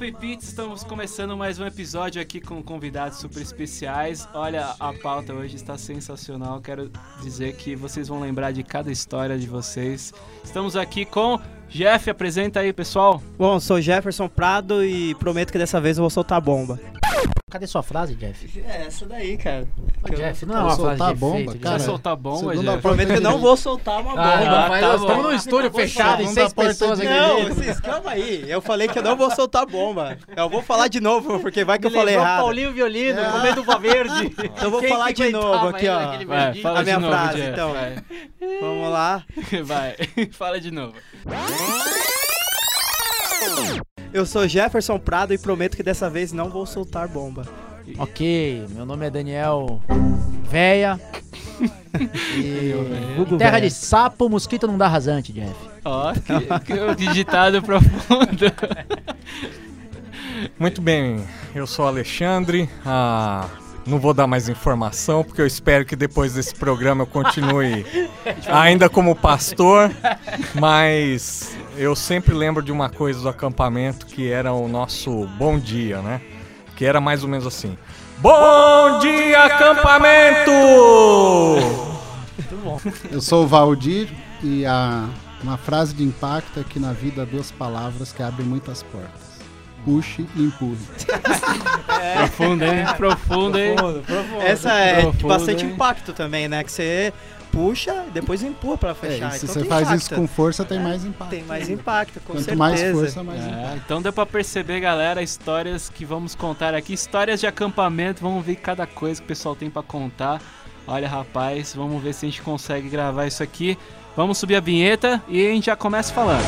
Papo estamos começando mais um episódio aqui com convidados super especiais. Olha, a pauta hoje está sensacional. Quero dizer que vocês vão lembrar de cada história de vocês. Estamos aqui com Jeff, apresenta aí, pessoal. Bom, sou Jefferson Prado e prometo que dessa vez eu vou soltar bomba. Cadê sua frase, Jeff? É, essa daí, cara. Ô, Jeff, não é uma frase soltar de bomba, efeito, cara. Vai soltar bomba, Jeff? Prometo que eu não vou soltar uma Ah, bomba. não, mas tá estamos num estúdio fechado, em seis pessoas aqui Não, vocês, calma aí. Eu falei que eu não vou soltar bomba. Eu vou falar de novo, porque vai que eu falei errado. Paulinho Violino, com medo do verde. Então eu vou Quem falar de novo aqui, ó. Vai, A minha de novo, frase, Jeff. então. Vai. Vamos lá. Vai, fala de novo. Eu sou Jefferson Prado e prometo que dessa vez não vou soltar bomba. Ok, meu nome é Daniel Véia. E Vulgo terra véia. de sapo, mosquito não dá rasante, Jeff. Ó, que, que digitado profundo. Muito bem, eu sou o Alexandre. Ah, não vou dar mais informação, porque eu espero que depois desse programa eu continue ainda como pastor. Mas eu sempre lembro de uma coisa do acampamento que era o nosso bom dia, né? Que era mais ou menos assim: Bom dia, acampamento! Eu sou o Valdir e a, uma frase de impacto é que na vida há duas palavras que abrem muitas portas. Puxe e empurre. Profundo, hein? Profundo, hein? Essa é Profundo, bastante hein? impacto também, né? Que você puxa e depois empurra pra É, fechar. e se Então você faz impacto. isso com força, tem mais impacto. Tem mais impacto, com Quanto certeza. mais força, mais É, impacto. então deu pra perceber, galera, histórias que vamos contar aqui, histórias de acampamento, vamos ver cada coisa que o pessoal tem pra contar. Olha, rapaz, vamos ver se a gente consegue gravar isso aqui. Vamos subir a vinheta e a gente já começa falando.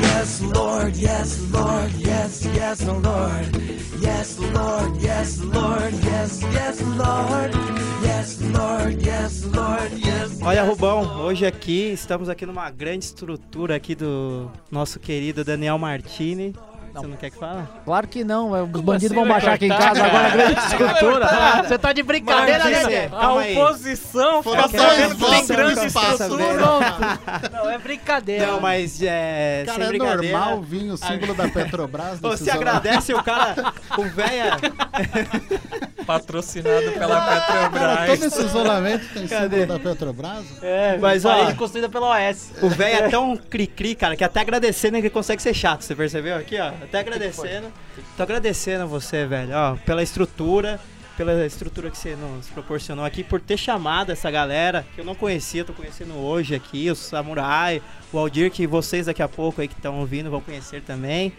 Yes, Lord, yes, Lord, yes, yes, Lord. Yes, Lord, yes, Lord, yes, yes, Lord. Yes, Lord, yes, Lord, yes. Olha, Rubão, hoje aqui, estamos aqui numa grande estrutura aqui do nosso querido Daniel Martini. Você não quer que fale? Claro que não, os bandidos assim vão baixar aqui em casa agora, cara? grande estrutura. Você tá de brincadeira, Martins, né? aí. oposição dois ver votos você grande. Pronto. Não, é brincadeira. Não, mas é, Cara, sem é normal vir o símbolo da Petrobras. Você agradece o cara, o véia. Patrocinado pela Cara, todo Petrobras. esse isolamento tem Cadê? símbolo da Petrobras? É, mas ó, Parede construída pela OS. o véia é tão cri-cri, cara, que até agradecendo ele consegue ser chato. Você percebeu aqui, ó? Até agradecendo. Tô agradecendo a você, velho, ó, pela estrutura. Pela estrutura que você nos proporcionou aqui, por ter chamado essa galera que eu não conhecia, tô conhecendo hoje aqui, o Samurai, o Aldir, que vocês daqui a pouco aí que estão ouvindo vão conhecer também.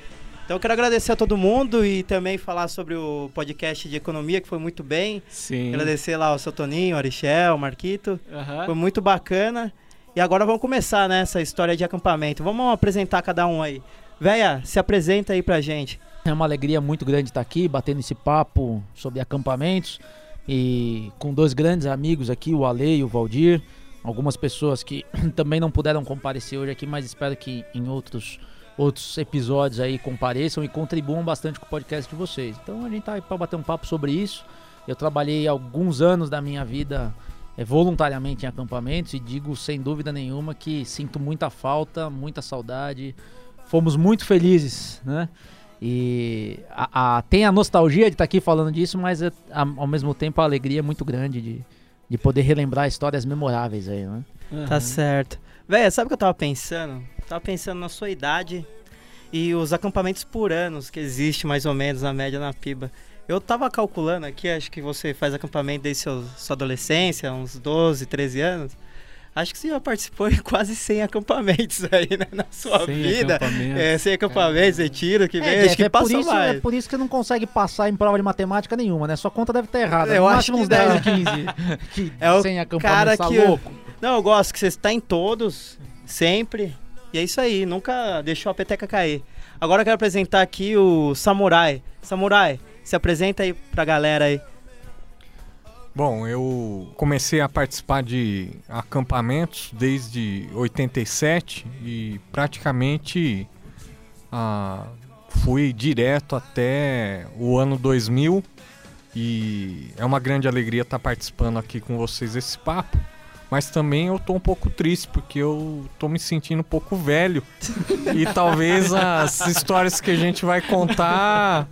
Então eu quero agradecer a todo mundo e também falar sobre o podcast de economia, que foi muito bem. Sim. Agradecer lá ao seu Toninho, o Arichel, o Marquito. Aham. Foi muito bacana. E agora vamos começar, né, essa história de acampamento. Vamos apresentar cada um aí. Véia, se apresenta aí pra gente. É uma alegria muito grande estar aqui, batendo esse papo sobre acampamentos e com dois grandes amigos aqui, o Ale e o Valdir. Algumas pessoas que também não puderam comparecer hoje aqui, mas espero que em outros, outros episódios aí compareçam e contribuam bastante com o podcast de vocês. Então a gente tá aí para bater um papo sobre isso. Eu trabalhei alguns anos da minha vida eh, voluntariamente em acampamentos e digo sem dúvida nenhuma que sinto muita falta, muita saudade. Fomos muito felizes, né? E a, a- tem a nostalgia de estar aqui falando disso, mas é, a- ao mesmo tempo a alegria é muito grande de, de poder relembrar histórias memoráveis aí, né? Tá certo. Véia, sabe o que eu tava pensando? Tava pensando na sua idade e os acampamentos por anos que existe mais ou menos na média na PIBA. Eu tava calculando aqui, acho que você faz acampamento desde seu, sua adolescência, uns 12, 13 anos. Acho que você já participou em quase 100 acampamentos aí né, na sua Sem vida. acampamento. É, 100 acampamentos, retiro, que vem, Jeff, acho que é, por isso, mais. é por isso que não consegue passar em prova de matemática nenhuma, né? Sua conta deve estar errada. Eu no acho máximo que uns 10 não. ou 15. que É o sem acampamento, cara tá que- louco. Não, eu gosto que você está em todos, sempre. E é isso aí, nunca deixou a peteca cair. Agora eu quero apresentar aqui o Samurai. Samurai, se apresenta aí pra galera aí. Bom, eu comecei a participar de acampamentos desde 87 e praticamente ah, fui direto até o ano 2000 e é uma grande alegria estar participando aqui com vocês desse papo, mas também eu tô um pouco triste porque eu tô me sentindo um pouco velho. e talvez as histórias que a gente vai contar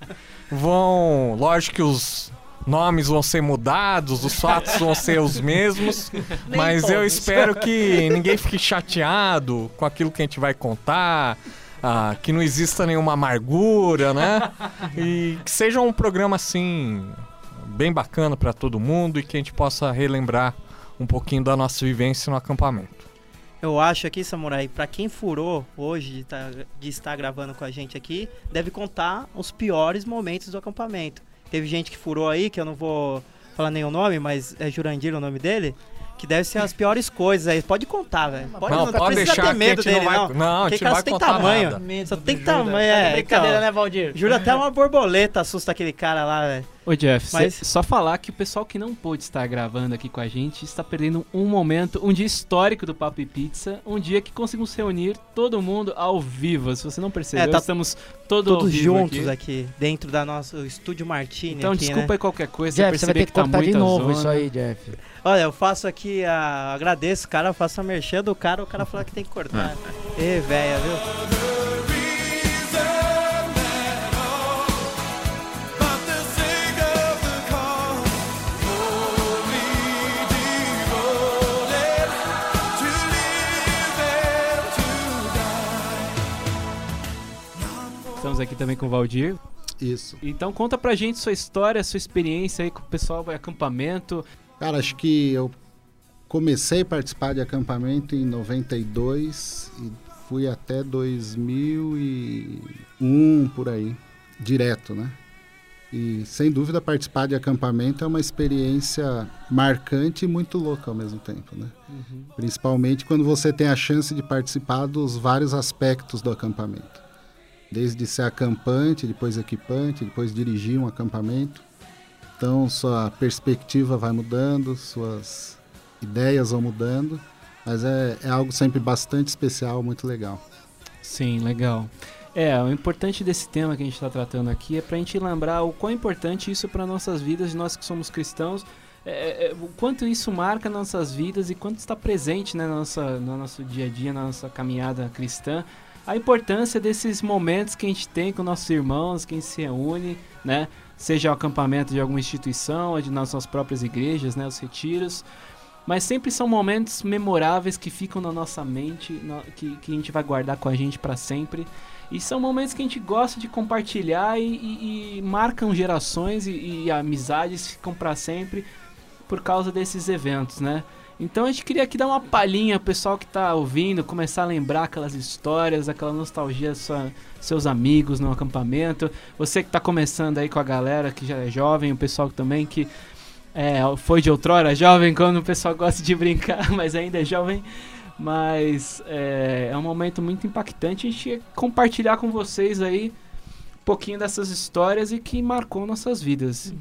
vão, lógico que os nomes vão ser mudados, os fatos vão ser os mesmos, mas eu espero que ninguém fique chateado com aquilo que a gente vai contar. ah, que não exista nenhuma amargura, né? E que seja um programa assim bem bacana para todo mundo e que a gente possa relembrar um pouquinho da nossa vivência no acampamento. Eu acho aqui, Samurai, pra quem furou hoje de, tá- de estar gravando com a gente aqui, deve contar os piores momentos do acampamento. Teve gente que furou aí, que eu não vou falar nenhum nome, mas é Jurandir o nome dele, que deve ser as piores coisas aí. Pode contar, velho. Pode, não, não pode deixar ter medo que a gente dele, não vai, não. não, a gente cara vai só tem tamanho. Só tem tamanho, Tá de é. brincadeira, então. né, Valdir? Juro até uma borboleta assusta aquele cara lá, velho. Ô Jeff, cê- Mas- só falar que o pessoal que não pôde estar gravando aqui com a gente está perdendo um momento, um dia histórico do Papo e Pizza, um dia que conseguimos reunir todo mundo ao vivo. Se você não percebeu, É, tá estamos todo Todos juntos aqui. aqui. dentro da nosso estúdio Martini. Então aqui, desculpa né? aí qualquer coisa, Jeff, você vai ter que tá cortar de novo zona. isso aí, Jeff. Olha, eu faço aqui a. Agradeço, cara, eu faço a merchan do cara, o cara fala que tem que cortar. Ê, véia, viu? Estamos aqui também com o Valdir. Isso. Então conta pra gente sua história, sua experiência aí com o pessoal vai acampamento. Cara, acho que eu comecei a participar de acampamento em 92 e fui até 2001 por aí, direto, né? E sem dúvida participar de acampamento é uma experiência marcante e muito louca ao mesmo tempo, né? Principalmente quando você tem a chance de participar dos vários aspectos do acampamento. Desde ser acampante, depois equipante, depois dirigir um acampamento. Então sua perspectiva vai mudando, suas ideias vão mudando, mas é, é algo sempre bastante especial, muito legal. Sim, legal. É, o importante desse tema que a gente está tratando aqui é pra gente lembrar o quão importante isso é para nossas vidas, nós que somos cristãos, é, é, o quanto isso marca nossas vidas e quanto está presente né, na nossa, no nosso dia a dia, na nossa caminhada cristã. A importância desses momentos que a gente tem com nossos irmãos, quem se reúne, né? Seja o acampamento de alguma instituição, ou de nossas próprias igrejas, né? Os retiros. Mas sempre são momentos memoráveis que ficam na nossa mente, que, que a gente vai guardar com a gente para sempre. E são momentos que a gente gosta de compartilhar e, e- e marcam gerações e, e amizades ficam para sempre por causa desses eventos, né? Então a gente queria aqui dar uma palhinha pro pessoal que tá ouvindo, começar a lembrar aquelas histórias, aquela nostalgia sua, seus amigos no acampamento. Você que tá começando aí com a galera que já é jovem, o pessoal também que é, foi de outrora jovem, quando o pessoal gosta de brincar, mas ainda é jovem. Mas é, é um momento muito impactante a gente compartilhar com vocês aí um pouquinho dessas histórias e que marcou nossas vidas.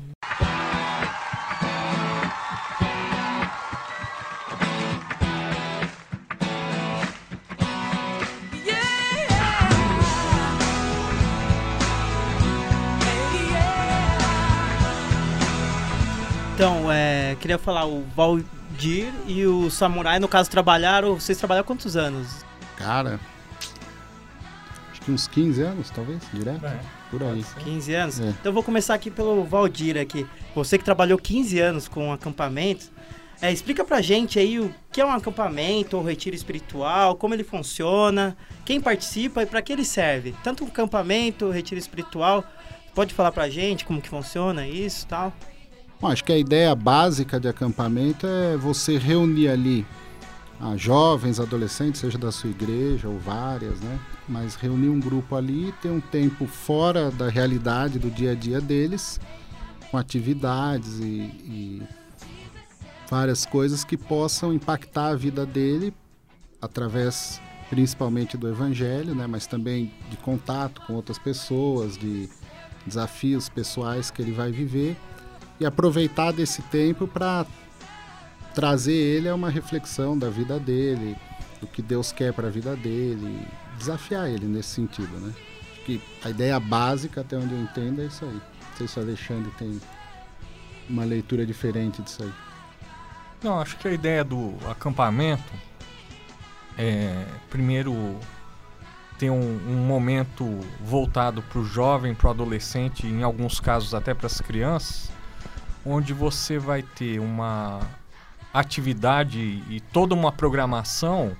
Então, é, queria falar, o Valdir e o Samurai, no caso, trabalharam. Vocês trabalharam há quantos anos? Cara, acho que uns 15 anos, talvez, direto, É, por aí. 15 anos? É. Então eu vou começar aqui pelo Valdir aqui. Você que trabalhou 15 anos com acampamento, é, explica pra gente aí o que é um acampamento ou retiro espiritual, como ele funciona, quem participa e pra que ele serve. Tanto um acampamento, retiro espiritual, pode falar pra gente como que funciona isso e tal? Bom, acho que a ideia básica de acampamento é você reunir ali ah, jovens, adolescentes, seja da sua igreja ou várias, né? Mas reunir um grupo ali, ter um tempo fora da realidade do dia a dia deles, com atividades e, e várias coisas que possam impactar a vida dele através principalmente do evangelho, né? Mas também de contato com outras pessoas, de desafios pessoais que ele vai viver e aproveitar desse tempo para trazer ele a uma reflexão da vida dele, do que Deus quer para a vida dele, desafiar ele nesse sentido, né? Acho que a ideia básica, até onde eu entendo, é isso aí. Não sei se o Alexandre tem uma leitura diferente disso aí. Não, acho que a ideia do acampamento é, primeiro, ter um, um momento voltado para o jovem, para o adolescente, em alguns casos até para as crianças, onde você vai ter uma atividade e toda uma programação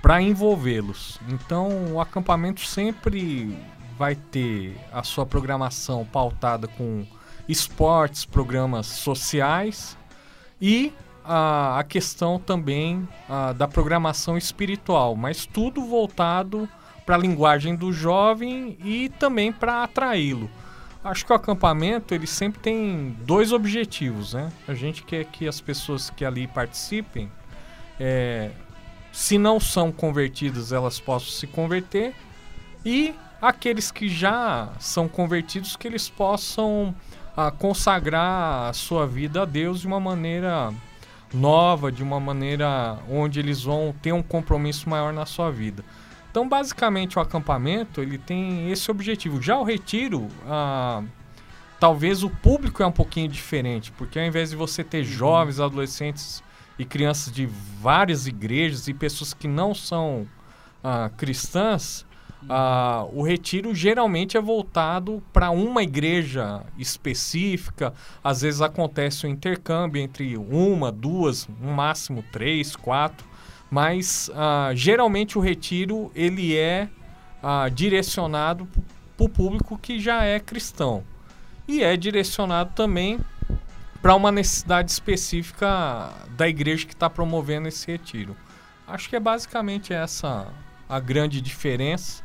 para envolvê-los. Então, o acampamento sempre vai ter a sua programação pautada com esportes, programas sociais e a, a questão também a, da programação espiritual, mas tudo voltado para a linguagem do jovem e também para atraí-lo. Acho que o acampamento ele sempre tem dois objetivos, né? A gente quer que as pessoas que ali participem, é, se não são convertidas, elas possam se converter e aqueles que já são convertidos que eles possam ah, consagrar a sua vida a Deus de uma maneira nova, de uma maneira onde eles vão ter um compromisso maior na sua vida. Então, basicamente, o acampamento ele tem esse objetivo. Já o retiro, ah, talvez o público é um pouquinho diferente, porque ao invés de você ter jovens, adolescentes e crianças de várias igrejas e pessoas que não são ah, cristãs, ah, o retiro geralmente é voltado para uma igreja específica. Às vezes acontece o um intercâmbio entre uma, duas, no máximo três, quatro. Mas ah, geralmente o retiro ele é ah, direcionado para o público que já é cristão e é direcionado também para uma necessidade específica da igreja que está promovendo esse retiro. Acho que é basicamente essa a grande diferença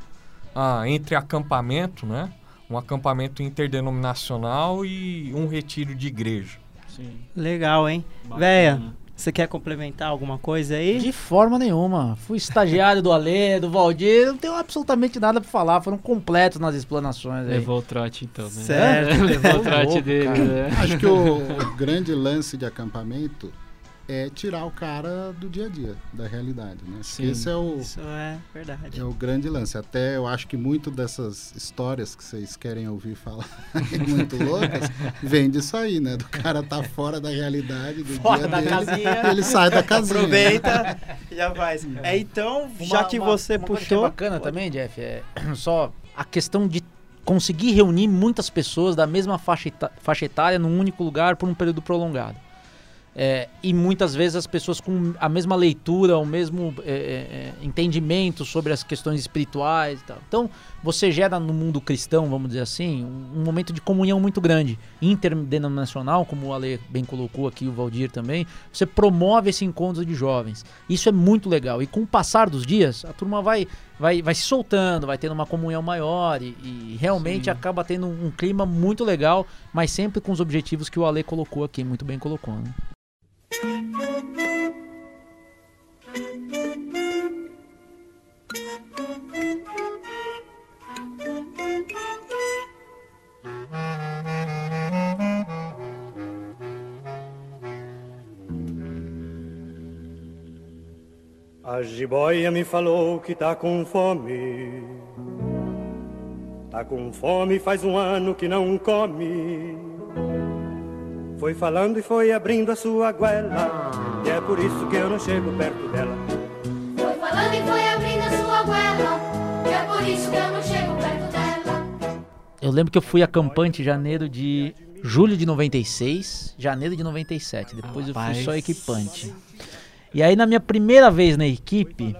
ah, entre acampamento, né? Um acampamento interdenominacional e um retiro de igreja. Sim. Legal, hein? Bacana. Véia, você quer complementar alguma coisa aí? De forma nenhuma. Fui estagiário do Alê, do Valdir, não tenho absolutamente nada pra falar. Foram completos nas explanações aí. Levou o trote então, né? Certo. Levou o trote dele, né? Acho que o, o grande lance de acampamento é tirar o cara do dia a dia, da realidade, né? Sim. Esse é o, Isso é verdade. é o grande lance. Até eu acho que muito dessas histórias que vocês querem ouvir falar muito loucas, vem disso aí, né? Do cara tá fora da realidade do Fora dia da dele, casinha. ele sai da casinha. Aproveita e já faz. É, então, já que você uma coisa que é puxou. bacana também, Jeff, é só a questão de conseguir reunir muitas pessoas da mesma faixa, faixa etária num único lugar por um período prolongado. É, e muitas vezes as pessoas com a mesma leitura, o mesmo é, é, é, entendimento sobre as questões espirituais e tal. Então, você gera no mundo cristão, vamos dizer assim, um, um momento de comunhão muito grande, interdenominacional, como o Ale bem colocou aqui, o Valdir também. Você promove esse encontro de jovens. Isso é muito legal. E com o passar dos dias, a turma vai, vai, vai se soltando, vai tendo uma comunhão maior e, e realmente Sim. acaba tendo um, um clima muito legal, mas sempre com os objetivos que o Ale colocou aqui, muito bem colocou. Né? A jiboia me falou que tá com fome. Tá com fome faz um ano que não come. Foi falando e foi abrindo a sua goela. E é por isso que eu não chego perto dela. Foi falando e foi abrindo a sua goela. E é por isso que eu não chego perto dela. Eu lembro que eu fui acampante em janeiro de. julho de 96, janeiro de 97. Depois eu Rapaz. fui só equipante. E aí, na minha primeira vez na equipe,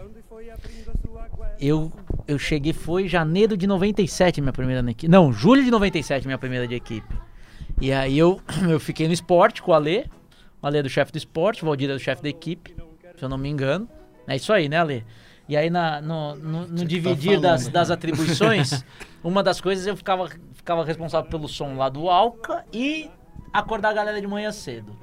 eu, eu cheguei, foi janeiro de 97 minha primeira na equipe. Não, julho de 97 minha primeira de equipe. E aí eu, eu fiquei no esporte com o Alê. O Alê é do chefe do esporte, o Valdir é do chefe da equipe, se eu não me engano. É isso aí, né, Alê? E aí na, no, no, no tá dividir falando. das, das atribuições, uma das coisas eu ficava, ficava responsável pelo som lá do Alca e acordar a galera de manhã cedo.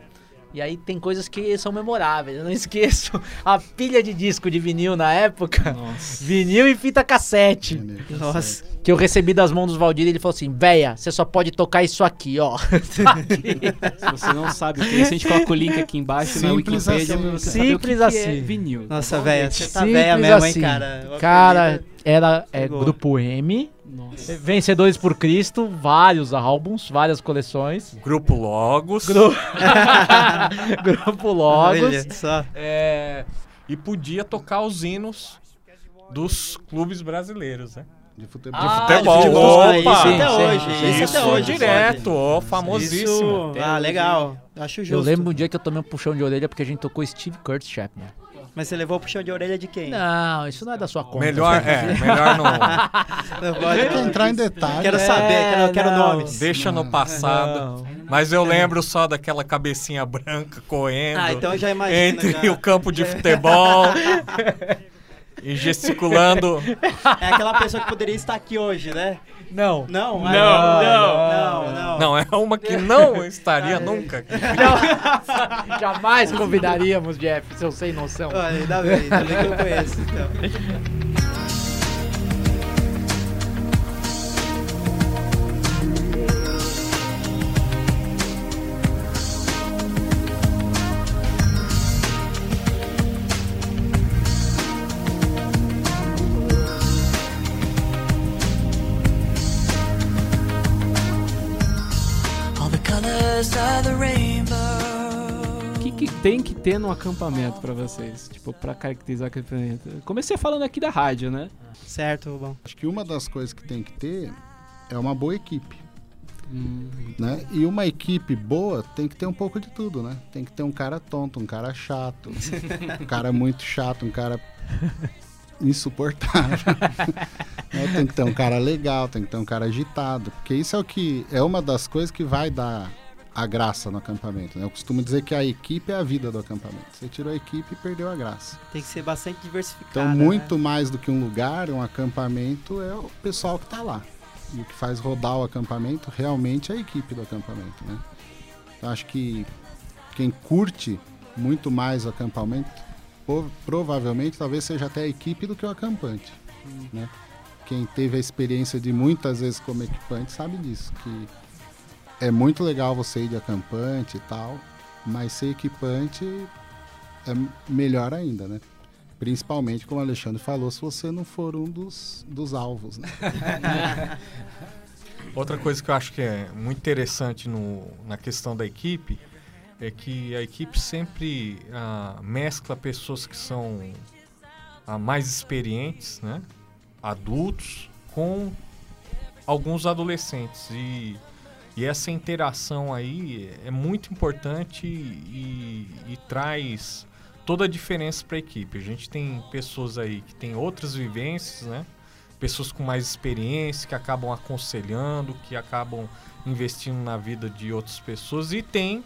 E aí tem coisas que são memoráveis. Eu não esqueço a pilha de disco de vinil na época. Nossa. Vinil e fita cassete. Vinil Nossa. Que eu recebi das mãos dos Valdir, ele falou assim: véia, você só pode tocar isso aqui, ó. Se você não sabe o que é isso, a gente coloca o link aqui embaixo na Simples Wikipedia assim. que Simples que é assim. vinil. Nossa, Tá bom, velho, gente? você tá Simples velha mesmo, assim. hein, cara? O Cara, era é. Grupo M, Nossa. Vencedores por Cristo, vários álbuns, várias coleções. Grupo Logos. Gru- Grupo Logos. Olha só. É, e podia tocar os hinos dos clubes brasileiros, né? De futebol. Ah, futebol, de futebol, opa! isso até hoje. sim, Isso Isso até hoje. direto, ó, famosíssimo. Isso, ah, legal. Acho justo. Eu lembro um dia que eu tomei um puxão de orelha porque a gente tocou Steve Curtis Chapman. Mas você levou o puxão de orelha de quem? Não, isso não é da sua conta. Melhor, é, melhor não. Não pode, não. entrar em detalhes. Quero saber, quero, quero não. nomes. Deixa no passado. Mas eu lembro só daquela cabecinha branca correndo Ah, então eu já imagino. entre já. o campo de futebol e gesticulando. É aquela pessoa que poderia estar aqui hoje, né? Não. Não, Não, não, não, não. Não, é uma que não estaria nunca aqui. Jamais convidaríamos, Jeff, seu sem noção. Olha, ainda bem, ainda bem que eu conheço. Então. O que, que tem que ter no acampamento pra vocês? Tipo, pra caracterizar o acampamento. Comecei falando aqui da rádio, né? Certo, bom. Acho que uma das coisas que tem que ter é uma boa equipe. Hum, Né? E uma equipe boa tem que ter um pouco de tudo, né? Tem que ter um cara tonto, um cara chato, um cara muito chato, um cara insuportável. Né? Tem que ter um cara legal, tem que ter um cara agitado, porque isso é o que é uma das coisas que vai dar a graça no acampamento. Né? Eu costumo dizer que a equipe é a vida do acampamento. Você tirou a equipe e perdeu a graça. Tem que ser bastante diversificado. Então, né? muito mais do que um lugar, um acampamento é o pessoal que está lá. E o que faz rodar o acampamento realmente é a equipe do acampamento, né? Então, acho que quem curte muito mais o acampamento, provavelmente, talvez seja até a equipe do que o acampante, né? Quem teve a experiência de muitas vezes como equipante sabe disso, que é muito legal você ir de acampante e tal, mas ser equipante é melhor ainda, né? Principalmente, como o Alexandre falou, se você não for um dos, dos alvos, né? Outra coisa que eu acho que é muito interessante no, na questão da equipe é que a equipe sempre ah, mescla pessoas que são ah, mais experientes, né? adultos, com alguns adolescentes. E, e essa interação aí é muito importante e, e traz toda a diferença para a equipe. A gente tem pessoas aí que têm outras vivências, né? pessoas com mais experiência, que acabam aconselhando, que acabam investindo na vida de outras pessoas. E tem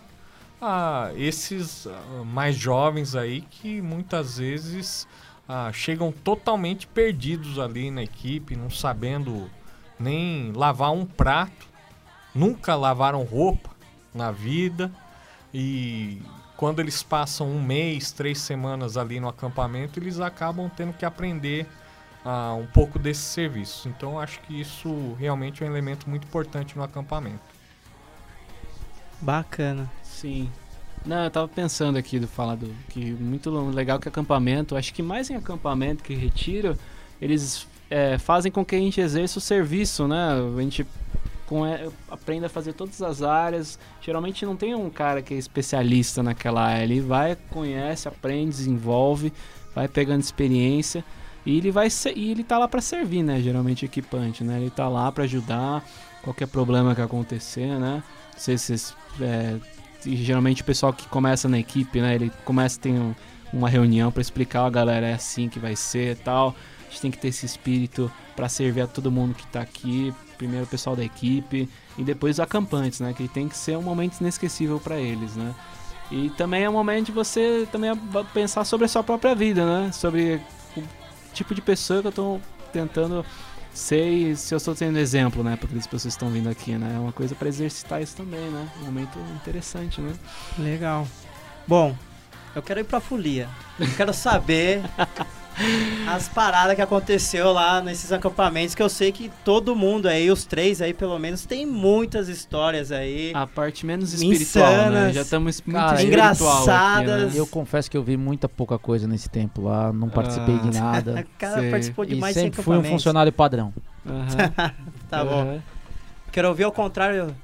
ah, esses ah, mais jovens aí que muitas vezes ah, chegam totalmente perdidos ali na equipe, não sabendo nem lavar um prato, nunca lavaram roupa na vida e quando eles passam um mês, três semanas ali no acampamento, eles acabam tendo que aprender ah, um pouco desse serviço. Então acho que isso realmente é um elemento muito importante no acampamento. Bacana. Sim. Não, eu tava pensando aqui do falar do que muito legal que acampamento, acho que mais em acampamento que retiro, eles é, fazem com que a gente exerça o serviço, né? A gente com, é, aprenda a fazer todas as áreas. Geralmente não tem um cara que é especialista naquela área, ele vai, conhece, aprende, desenvolve, vai pegando experiência e ele vai ser, e ele tá lá para servir, né? Geralmente equipante, né? Ele tá lá para ajudar qualquer problema que acontecer, né? Se é, geralmente o pessoal que começa na equipe, né? Ele começa tem um, uma reunião para explicar, ó, galera, é assim que vai ser, tal. A gente tem que ter esse espírito para servir a todo mundo que tá aqui, primeiro o pessoal da equipe e depois os acampantes, né? Que tem que ser um momento inesquecível para eles, né? E também é um momento de você também pensar sobre a sua própria vida, né? Sobre o tipo de pessoa que eu tô tentando ser e se eu estou sendo exemplo, né? Para as pessoas que estão vindo aqui, né? É uma coisa para exercitar isso também, né? Um momento interessante, né? Legal. Bom, eu quero ir pra folia. Eu quero saber As paradas que aconteceu lá nesses acampamentos, que eu sei que todo mundo aí, os três aí pelo menos, tem muitas histórias aí. A parte menos espiritual, né? Insanas. Já estamos muito Cara, espiritual aqui, engraçadas. né? Eu confesso que eu vi muita pouca coisa nesse tempo lá, não participei de Ah. A nada. cara Sei. participou de e mais de 100 sempre fui um funcionário padrão. Aham. Tá bom. Aham. Quero ouvir ao contrário.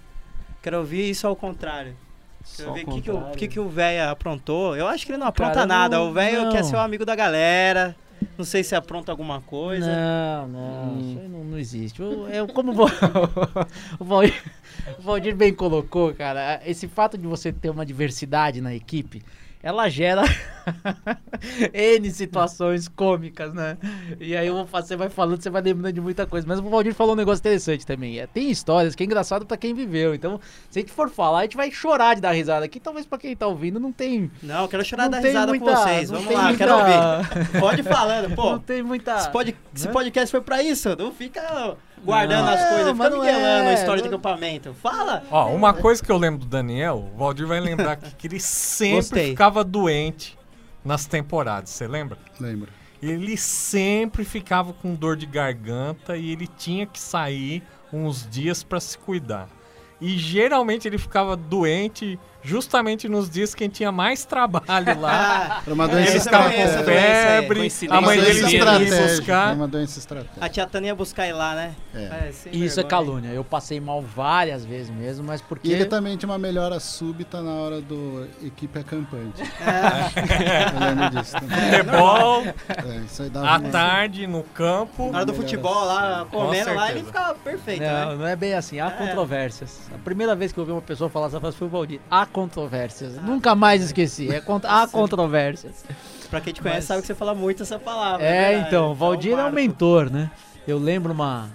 Quero ouvir isso ao contrário. Quero Só ver o que, que, o contrário. que, que o velho aprontou. Eu acho que ele não apronta Cara, nada. não- o velho quer ser o amigo da galera. Não sei se apronta alguma coisa. Não, não, Hum. isso aí não, não existe. O- É como Valdir, o Valdir bem colocou, cara, esse fato de você ter uma diversidade na equipe, ela gera N situações cômicas, né? E aí vou você vai falando, você vai lembrando de muita coisa. Mas o Valdir falou um negócio interessante também. É, tem histórias que é engraçado pra quem viveu. Então, se a gente for falar, a gente vai chorar de dar risada aqui. Talvez pra quem tá ouvindo não tem. Não, eu quero chorar não da tem risada muita- com vocês. Vamos lá, muita- quero ouvir. Pode ir falando, pô. Não tem muita. Esse, pod- esse podcast foi pra isso. Não fica guardando Não. as coisas, Não, fica miguelando é. a história de acampamento. Fala! Ó, uma coisa que eu lembro do Daniel, o Valdir vai lembrar aqui, que ele sempre Gostei. ficava doente nas temporadas, você lembra? Lembro. Ele sempre ficava com dor de garganta e ele tinha que sair uns dias pra se cuidar. E geralmente ele ficava doente justamente nos dias que tinha mais trabalho lá. Ah, Era uma doença doença, com febre, a mãe dele estratégica. buscar. Uma doença estratégica. a tia Tânia ia buscar ele lá, né? É. sem Isso é vergonha. calúnia. Eu passei mal várias vezes mesmo, mas porque. E ele também tinha uma melhora súbita na hora do equipe acampante. É. Eu lembro disso também. Futebol, É, isso aí dava à uma- tarde, no campo. Na hora do futebol lá, comendo lá, ele ficava perfeito, Não, né? não é bem assim. Há controvérsias. A primeira vez que eu ouvi uma pessoa falar essa frase foi o Valdir. Há controvérsias. Nunca mais esqueci. É cont... Há controvérsias. Pra quem te conhece, Mas- sabe que você fala muito essa palavra. É, verdade. então, o Valdir é um mentor, né? Eu lembro uma.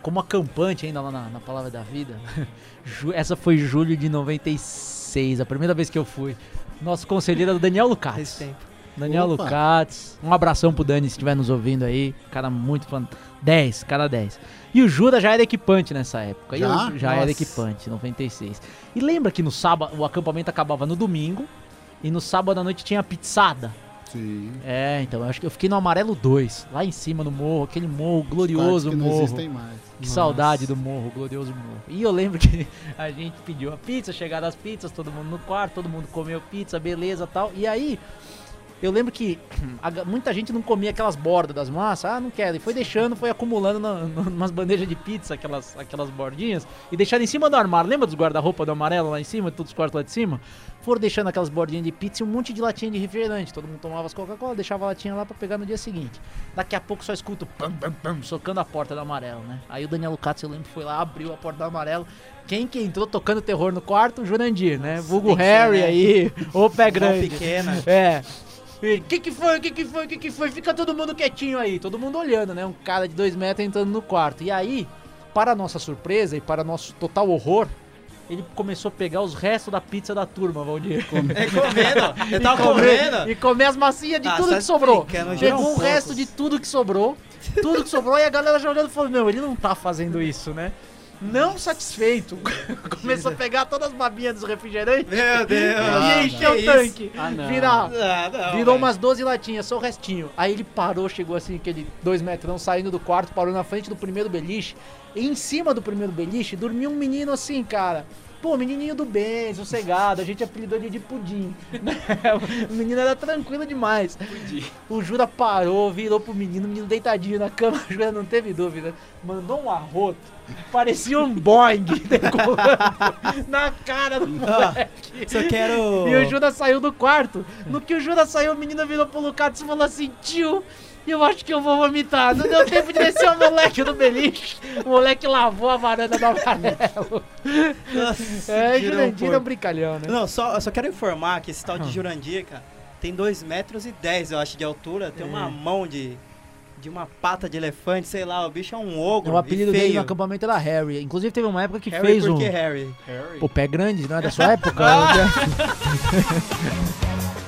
Como acampante ainda lá na, na Palavra da Vida. Essa foi julho de 96, a primeira vez que eu fui. Nosso conselheiro era o Daniel Lucas. tempo. Daniel Opa. Um abração pro Dani se estiver nos ouvindo aí. Cara muito fã. 10, cara 10. E o Jura já era equipante nessa época. Já? eu já era equipante, 96. E lembra que no sábado, o acampamento acabava no domingo. E no sábado à noite tinha pizzada. Sim. É, então eu acho que eu fiquei no amarelo 2, lá em cima no morro, aquele morro glorioso que não morro. existem mais. Que Nossa. saudade do morro, glorioso morro. E eu lembro que a gente pediu a pizza, chegaram as pizzas, todo mundo no quarto, todo mundo comeu pizza, beleza tal. E aí, eu lembro que muita gente não comia aquelas bordas das massas, ah, não quero. E foi deixando, foi acumulando na, na, umas bandejas de pizza, aquelas, aquelas bordinhas, e deixaram em cima do armário. Lembra dos guarda-roupa do amarelo lá em cima, todos os quartos lá de cima? Foram deixando aquelas bordinhas de pizza e um monte de latinha de refrigerante. Todo mundo tomava as Coca-Cola, deixava a latinha lá pra pegar no dia seguinte. Daqui a pouco só escuto pam, pam, pam, socando a porta do amarelo, né? Aí o Daniel Lucas, eu lembro, foi lá, abriu a porta do amarelo. Quem que entrou tocando terror no quarto? O Jurandir, né? Vulgo ser, Harry né? aí, o pé grande. pequena. É. O que que foi? O que que foi? O que que foi? Fica todo mundo quietinho aí, todo mundo olhando, né? Um cara de dois metros entrando no quarto. E aí, para nossa surpresa e para nosso total horror, ele começou a pegar os restos da pizza da turma, Valdir. É comendo. Eu tava E comendo. E comer as massinhas de Ah, tudo que sobrou. Pegou o resto de tudo que sobrou. Tudo que sobrou e a galera jogando falou: Não, ele não tá fazendo isso, né? Não satisfeito, começou a pegar todas as babinhas dos refrigerantes Meu Deus. e encheu o que tanque. Ah, não. Virar. Ah, não, Virou velho. umas 12 latinhas, só o restinho. Aí ele parou, chegou assim, aquele dois metrão saindo do quarto, parou na frente do primeiro beliche. E em cima do primeiro beliche dormia um menino assim, cara. Pô, menininho do bem, sossegado, a gente apelidou ele de pudim. o menino era tranquilo demais. O Jura parou, virou pro menino, o menino deitadinho na cama, o Jura não teve dúvida. Mandou um arroto, parecia um Boeing decolando na cara do moleque. Só quero. E o Judas saiu do quarto. No que o Judas saiu, o menino virou pro Lucas e falou assim: tio, eu acho que eu vou vomitar. Não deu tempo de descer o moleque do beliche. O moleque lavou a varanda do amarelo. Nossa, É, Jurandir é um brincalhão, né? Não, só, só quero informar que esse tal de Jurandir, cara, tem 2 metros e 10, eu acho, de altura. Tem uma É. mão de. De uma pata de elefante, sei lá, o bicho é um ogro. O apelido dele no acampamento era Harry. Inclusive teve uma época que Harry, fez um. que Harry? O pé grande, não é da sua época?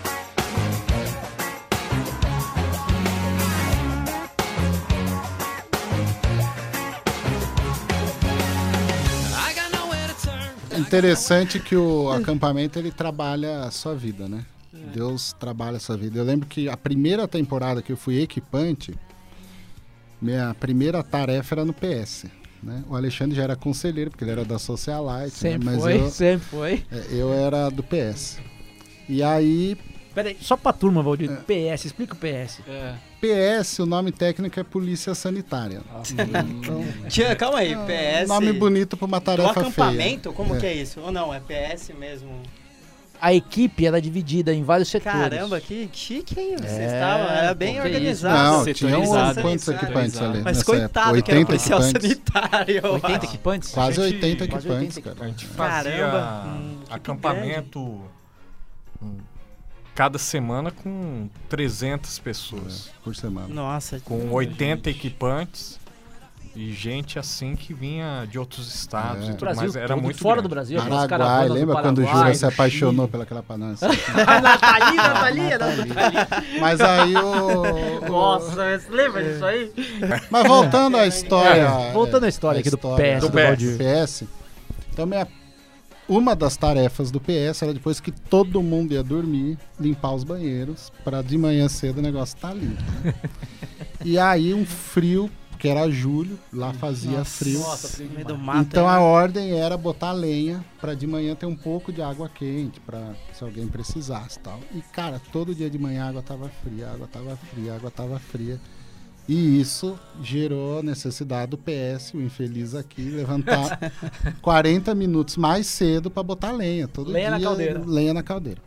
Interessante que o acampamento ele trabalha a sua vida, né? Deus trabalha essa vida. Eu lembro que a primeira temporada que eu fui equipante, minha primeira tarefa era no PS. Né? O Alexandre já era conselheiro, porque ele era da Socialite, né? Sempre mas foi, eu, sempre foi. é, eu era do PS. E aí, Pera aí, só pra turma, Valdir. PS, explica o PS. É. PS, o nome técnico é Polícia Sanitária. Então, Tinha, calma aí, PS. nome bonito pra uma Do tarefa acampamento? feia. Como É. que é isso? Ou não, é PS mesmo? A equipe era dividida em vários setores. Caramba, que chique, hein? Vocês É, estavam, era bem organizado. Não, Setorizado. tinham quantos equipantes ali? Mas coitado época? que era 80 policial equipantes. sanitário. eu 80 acho. equipantes? Quase A gente- 80 quase equipantes, 80 cara. A gente fazia Caramba, um equipe acampamento hum, cada semana com 300 pessoas. É, por semana. Nossa. Com 80 equipantes e gente assim que vinha de outros estados É. e tudo Brasil mais. Era muito fora grande. do Brasil. Paraguai, lembra quando o Jura se apaixonou pelaquela panança? Nathalie, Nathalie, Nathalie. Mas aí o. Nossa, você lembra disso aí? Mas voltando à história. É, voltando à história aqui do PS, do do Valdir. PS. Então, minha, uma das tarefas do PS era depois que todo mundo ia dormir, limpar os banheiros, para de manhã cedo o negócio tá limpo. né? e aí, um frio, que era julho, lá fazia frio. Nossa, No meio do mato. Então hein? a ordem era botar lenha para de manhã ter um pouco de água quente, para se alguém precisasse, tal. E cara, todo dia de manhã a água tava fria, a água tava fria, a água tava fria. E isso gerou a necessidade do PS, o infeliz aqui, levantar 40 minutos mais cedo para botar lenha. Todo Lenha na dia, caldeira. Lenha na caldeira.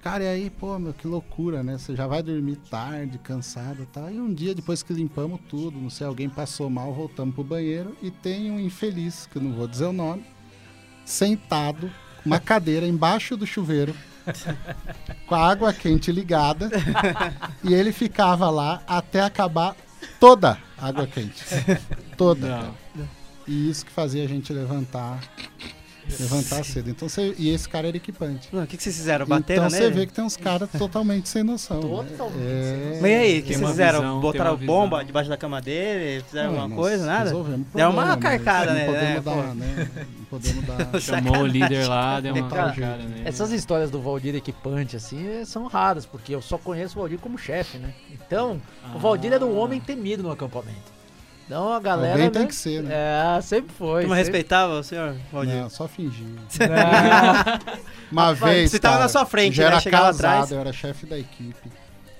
Cara, e aí, pô, meu, que loucura, né? Você já vai dormir tarde, cansado e tal. E um dia depois que limpamos tudo, não sei, alguém passou mal, voltamos pro banheiro e tem um infeliz, que eu não vou dizer o nome, sentado, com uma cadeira embaixo do chuveiro, com a água quente ligada, e ele ficava lá até acabar toda a água quente. Toda. E isso que fazia a gente levantar. Levantar cedo. Então, você- e esse cara era equipante. Não, O que, que vocês fizeram? Bateram então você nele? vê que tem uns caras totalmente sem noção. né? Totalmente É... Mas e aí, o que vocês fizeram? visão, Botaram bomba debaixo da cama dele? Fizeram Não, alguma nós coisa? Nada? o Deu uma problema, mas carcada, não né? Podemos É, dar, né? Não podemos dar. Chamou o líder lá, deu uma Cara, pancada nele. Essas histórias do Valdir equipante, assim, é- são raras, porque eu só conheço o Valdir como chefe, né? Então, o Valdir era um homem temido no acampamento. Então a galera. Alguém tem né, que ser, né? É, sempre foi. Turma sempre- respeitava o senhor, Valdir? Não, só fingir. Ah, Uma vez. você tava cara, na sua frente, eu já né? era Chegava casado, atrás. eu era chefe da equipe.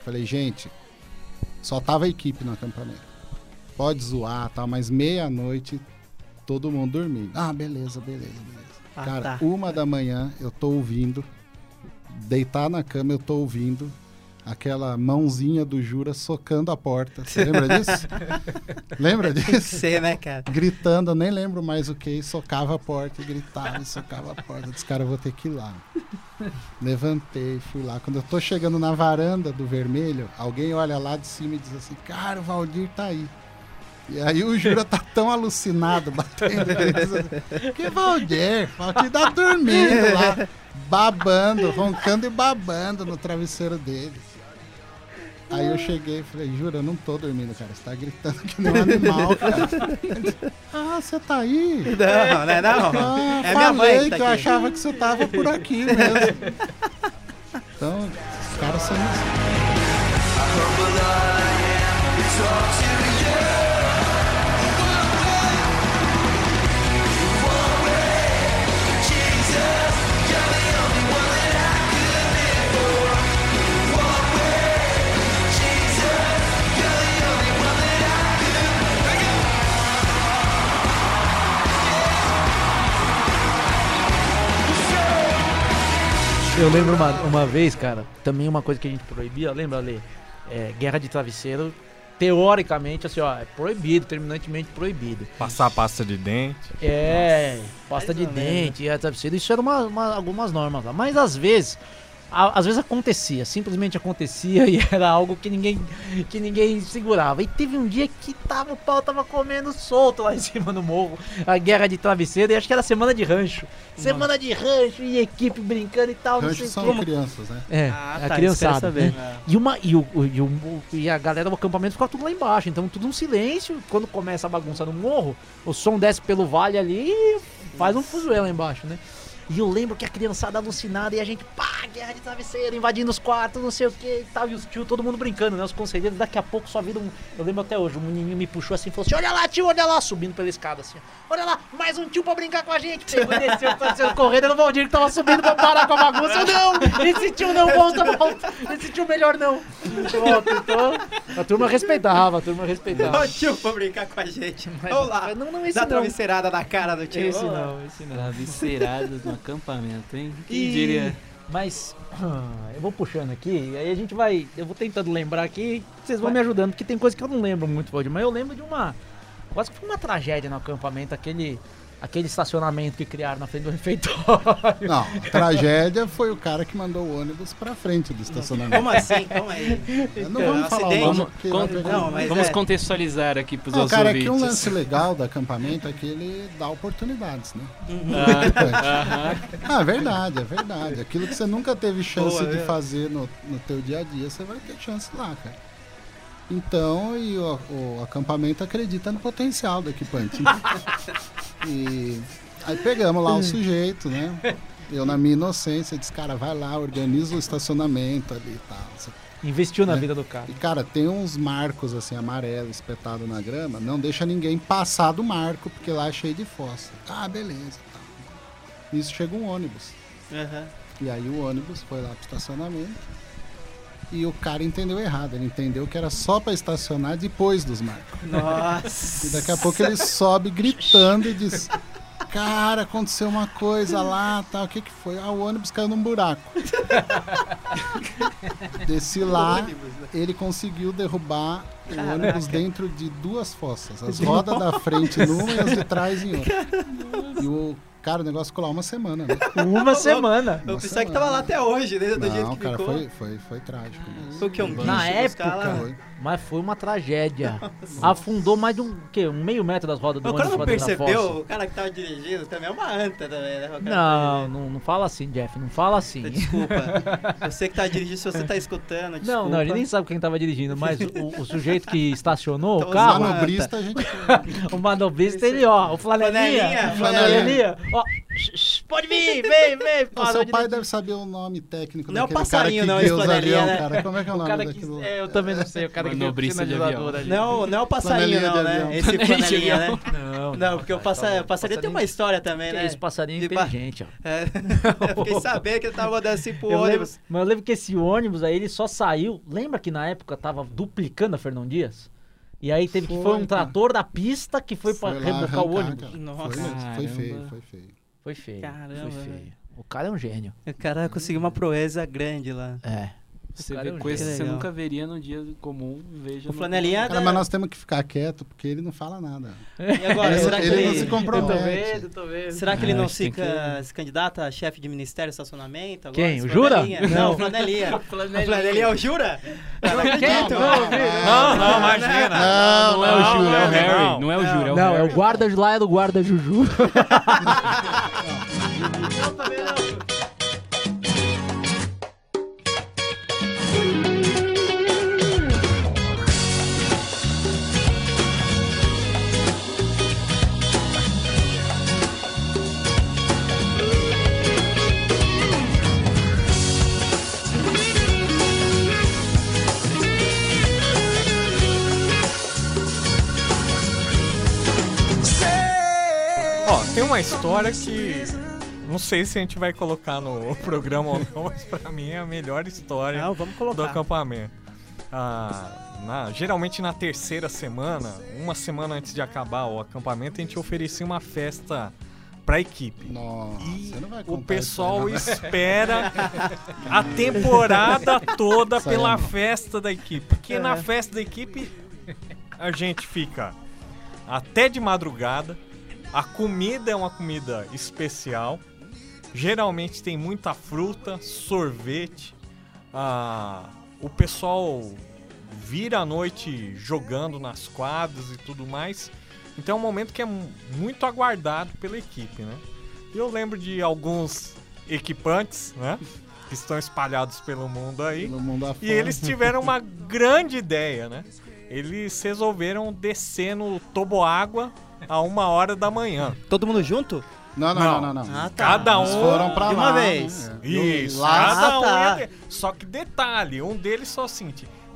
Falei, gente, só tava a equipe no acampamento. Pode zoar, tal, mas meia-noite todo mundo dormindo. Ah, beleza, beleza, beleza. Ah, Cara, tá. uma da manhã eu tô ouvindo, deitar na cama eu tô ouvindo aquela mãozinha do Jura socando a porta. Você lembra disso? lembra disso? Sei, né, cara? Gritando, eu nem lembro mais o que, socava a porta, gritava, socava a porta. Disse, cara, eu vou ter que ir lá. Levantei, fui lá. Quando eu tô chegando na varanda do vermelho, alguém olha lá de cima e diz assim, cara, o Valdir tá aí. E aí o Jura tá tão alucinado, batendo. assim, que Valdir? Valdir tá dormindo lá, babando, roncando e babando no travesseiro dele. Aí eu cheguei e falei, Jura, eu não tô dormindo, cara. Você tá gritando que nem um animal, cara. ah, você tá aí? Não, né? Não. Ah, É minha mãe falei que tá que eu achava que você tava por aqui mesmo. Então, os caras são assim. Eu lembro uma, uma vez, cara, também uma coisa que a gente proibia, lembra, Lê? É, guerra de travesseiro, teoricamente, assim, ó, é proibido, terminantemente proibido. Passar pasta de dente. É, pasta mais de dente, guerra de travesseiro, isso eram uma, uma- algumas normas lá. Mas às vezes, às vezes acontecia, simplesmente acontecia e era algo que ninguém, que ninguém segurava. E teve um dia que tava, o pau tava comendo solto lá em cima no morro, a guerra de travesseiro, e acho que era semana de rancho. Semana de rancho e equipe brincando e tal, não sei Rancho são quê. crianças, né? É, Ah, a tá, criançada. quero né? saber. E, uma, e, o, o- e, o- e a galera do acampamento ficava tudo lá embaixo. Então tudo um silêncio. Quando começa a bagunça no morro, o som desce pelo vale ali e faz um fuzuê lá embaixo, né? E eu lembro que a criançada alucinada e a gente, pá, guerra de travesseiro, invadindo os quartos, não sei o que e tal. E os tio, todo mundo brincando, né? Os conselheiros, daqui a pouco só viram. um- Eu lembro até hoje, um menininho me puxou assim e falou assim: Olha lá, tio, olha lá, subindo pela escada assim. ó. Olha lá, mais um tio pra brincar com a gente. Pegou e desceu, desceu correndo era o Valdir que tava subindo pra parar com a bagunça. Eu, não, esse tio não, volta, volta. Esse tio melhor não. Volta, então, a turma respeitava, a turma respeitava. Ó, tio, pra brincar com a gente. Mas- Vamos lá. Não, não, esse Dá não. travesseirada na cara do tio. Esse não, esse não. Travesseiradas no acampamento, hein? Quem E- diria? Mas eu vou puxando aqui, aí a gente vai. Eu vou tentando lembrar aqui, vocês vão me ajudando, porque tem coisa que eu não lembro muito, Valdir, mas eu lembro de uma. Quase que foi uma tragédia no acampamento, aquele, aquele estacionamento que criaram na frente do refeitório. Não, a tragédia foi o cara que mandou o ônibus pra frente do estacionamento. Como assim? Calma aí. Não vamos falar o acidente. nome, con- Não, mas vamos é. contextualizar aqui pros Não, nossos cara, é que um lance legal do acampamento é que ele dá oportunidades, né? Ah, Ah, é verdade, é verdade. Aquilo que você nunca teve chance Boa, de é. fazer no, no teu dia a dia, você vai ter chance lá, cara. Então, e o, o acampamento acredita no potencial do equipante. né? e aí pegamos lá o sujeito, né? Eu, na minha inocência, disse, cara, vai lá, organiza o estacionamento ali e tal. Investiu na É. vida do cara. E, cara, tem uns marcos, assim, amarelos espetados na grama. Não deixa ninguém passar do marco, porque lá é cheio de fossa. Ah, beleza. Tá. Nisso chega um ônibus. Aham. E aí o ônibus foi lá pro estacionamento. E o cara entendeu errado. Ele entendeu que era só pra estacionar depois dos marcos. Nossa. E daqui a pouco ele sobe gritando e diz... Cara, aconteceu uma coisa lá, tal. O que que foi? Ah, o ônibus caiu num buraco. Desci lá, ele conseguiu derrubar o ônibus dentro de duas fossas. As rodas da frente numa e as de trás em outra. E o cara, o negócio ficou lá uma semana, né? Uma semana. Eu Uma pensei que tava lá até hoje, né? Do jeito Não, que cara, ficou. foi, foi, foi trágico mesmo. Foi o que? Um Na guincho época, caras? Foi. Mas foi uma tragédia. Afundou mais de um, quê? um meio metro das rodas do O cara ônibus não pra dentro da percebeu? O cara que tava dirigindo também é uma anta também, né? O cara Não, não, não fala assim, Jeff, não fala assim. Desculpa. Você que tá dirigindo, se você tá escutando, desculpa. Não, não, ele nem sabe quem tava dirigindo, mas o, o sujeito que estacionou Então, o carro, usando- Manobrista, a gente. o manobrista, ele, ó, o flanelinha, Flanelinha, flanelinha, ó, shh, shh, pode vir, vem, vem. O parou seu de pai deve saber o nome técnico Não é o daquele passarinho, cara não, que esse guia os aviões, né? cara. Como é que é o O nome cara que, daquilo? é, eu também não sei, o cara que guia piscina de ajudadora ali. Não, não é o passarinho, não, né? avião. Esse flanelinha, né? Não, Não, porque o passa- passarinho tem uma história também, né? esse passarinho inteligente, ó. É. Eu fiquei sabendo que ele tava mandando assim pro ônibus. mas eu lembro que esse ônibus aí, ele só saiu. Lembra que na época tava duplicando a Fernão Dias? E aí teve que Foi, foi um cara. trator da pista que foi, pra Foi lá rebocar o ônibus. cara. Nossa. Foi, foi feio, foi feio. Foi feio. Caramba, foi feio. velho. O cara é um gênio. O cara conseguiu uma proeza grande lá. É. Você vê é um coisas que você nunca veria no dia comum, veja O flanelinha. Cara, mas nós temos que ficar quieto, porque ele não fala nada. E agora, Ele- será que ele ele, não se compromete. eu tô vendo. será que ele É, não acho que se candidata a chefe de ministério de estacionamento? Agora, Quem? O Jura? Não, o flanelinha. O Flanelinha. flanelinha é o Jura? Eu não. Não, não, imagina. Não, Não é o Júlio, é o Harry. não. É o Júlio, é o Não, é Harry. o guarda lá é do guarda Juju. história que. Não sei se a gente vai colocar no programa ou não, mas pra mim é a melhor história Não, vamos do acampamento. Ah, na- geralmente na terceira semana, uma semana antes de acabar o acampamento, a gente oferecia uma festa pra equipe. Nossa, E o pessoal isso espera a temporada toda pela não. festa da equipe. Porque É. na festa da equipe a gente fica até de madrugada. A comida é uma comida especial. Geralmente tem muita fruta, sorvete. Ah, o pessoal vira a noite jogando nas quadras e tudo mais. Então é um momento que é mu- muito aguardado pela equipe, né? Eu lembro de alguns equipantes, né? Que estão espalhados pelo mundo aí. Pelo mundo E eles tiveram uma grande ideia, né? Eles resolveram descer no toboágua a uma hora da manhã. Todo mundo junto? Não, não, não, não. não. Ah, tá. Cada Eles um foram pra de lá. uma vez. né? Isso, Lá, cada um Ah, tá. ia de- Só que detalhe, um deles só assim,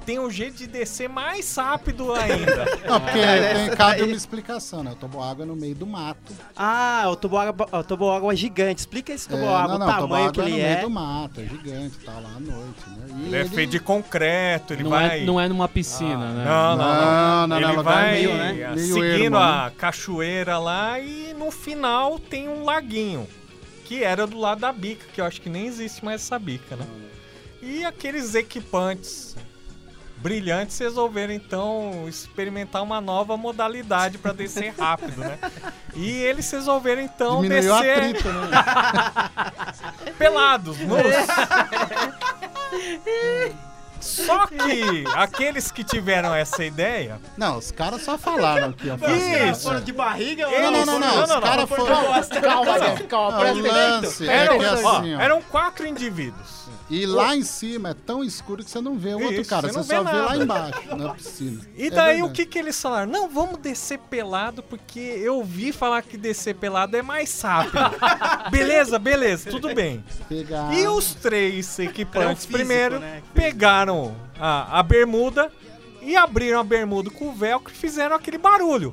tem um jeito de descer mais rápido ainda. Não, porque É, tem, cabe uma explicação, né? Eu tomo água no meio do mato. Ah, o toboágua, o toboágua gigante. Explica esse É, toboágua, não, o não, tamanho que toboágua é ele no meio é. do mato, é gigante, tá lá à noite, né? E Ele é feito de concreto, ele Não vai... é, não é numa piscina, Ah, né? Não, não, não. Não, não, ele não, vai meio, né? meio seguindo ermo, a né? cachoeira lá e no final tem um laguinho, que era do lado da bica, que eu acho que nem existe mais essa bica, né? E aqueles equipantes brilhantes resolveram então experimentar uma nova modalidade para descer rápido, né? E eles resolveram então Diminuiu descer atrito, né? pelados, nus. Só que aqueles que tiveram essa ideia Não, os caras só falaram que ia fazer. Isso. Foram de barriga ou Não, não, não, não. Os Não, não, caras Não, foram. calma, calma, calma, Ah, é ó, assim, ó. eram quatro indivíduos. E lá em cima é tão escuro que você não vê o outro Isso, cara, você você, não só vê vê lá nada. embaixo, na piscina. E É daí o verdade. que que eles falaram? Não, vamos descer pelado porque eu ouvi falar que descer pelado é mais rápido. beleza, beleza, tudo bem. Pegar... E os três equipantes físico, primeiro né? pegaram a, a bermuda e abriram a bermuda com o velcro e fizeram aquele barulho.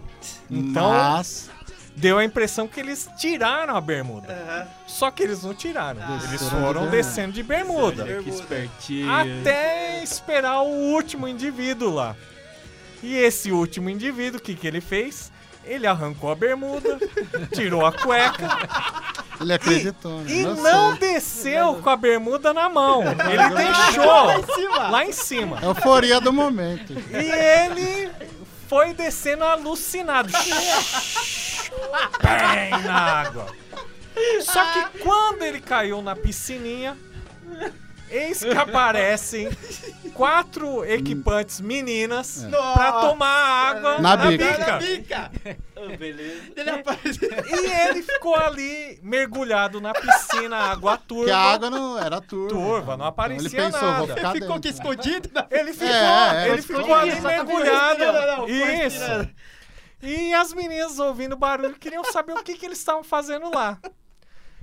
Então Mas... deu a impressão que eles tiraram a bermuda. Aham. Só que eles não tiraram. Desceram eles de foram bermuda. descendo de bermuda. Que espertinho. Até esperar o último indivíduo lá. E esse último indivíduo, o que, que ele fez? Ele arrancou a bermuda, tirou a cueca Ele acreditou, né? e Eu não sei. desceu com a bermuda na mão. Ele deixou cima. lá em cima. Euforia do momento. E ele foi descendo alucinado. Bem na água. Só que quando ele caiu na piscininha, eis que aparecem quatro equipantes meninas pra tomar água Na na, bica. bica. Bica. beleza. Ele apareceu. E ele ficou ali mergulhado na piscina, água turva. Porque a água não era turva. Turva, não aparecia então ele pensou, nada. vou ficar Ficou aqui dentro. escondido. na- Ele ficou, é, ele ficou ficou ali mergulhado. não, ficou Isso. respirando. E as meninas ouvindo barulho queriam saber o que, que eles estavam fazendo lá.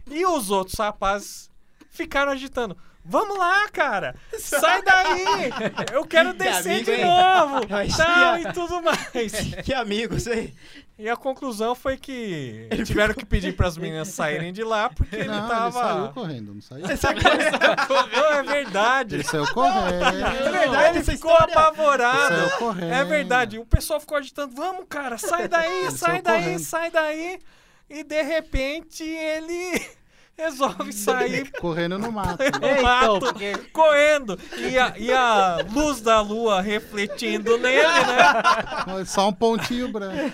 E os outros rapazes ficaram agitando. Vamos lá, cara! Sai daí! Eu quero Que descer amigo, de hein? novo! Mas Tal, que- e tudo mais. Que amigos, hein? E a conclusão foi que tiveram que pedir para as meninas saírem de lá porque ele Não, ele tava. saiu correndo, não saiu? Não, é verdade. Ele saiu correndo. É verdade ele ficou história. apavorado. Saiu correndo. É verdade. O pessoal ficou agitando. Vamos, cara, sai daí, Ele sai saiu daí, correndo. sai daí. E de repente ele resolve sair Correndo no mato. no então, mato, porque- correndo. E a, e a luz da lua refletindo nele, né? Só um pontinho branco.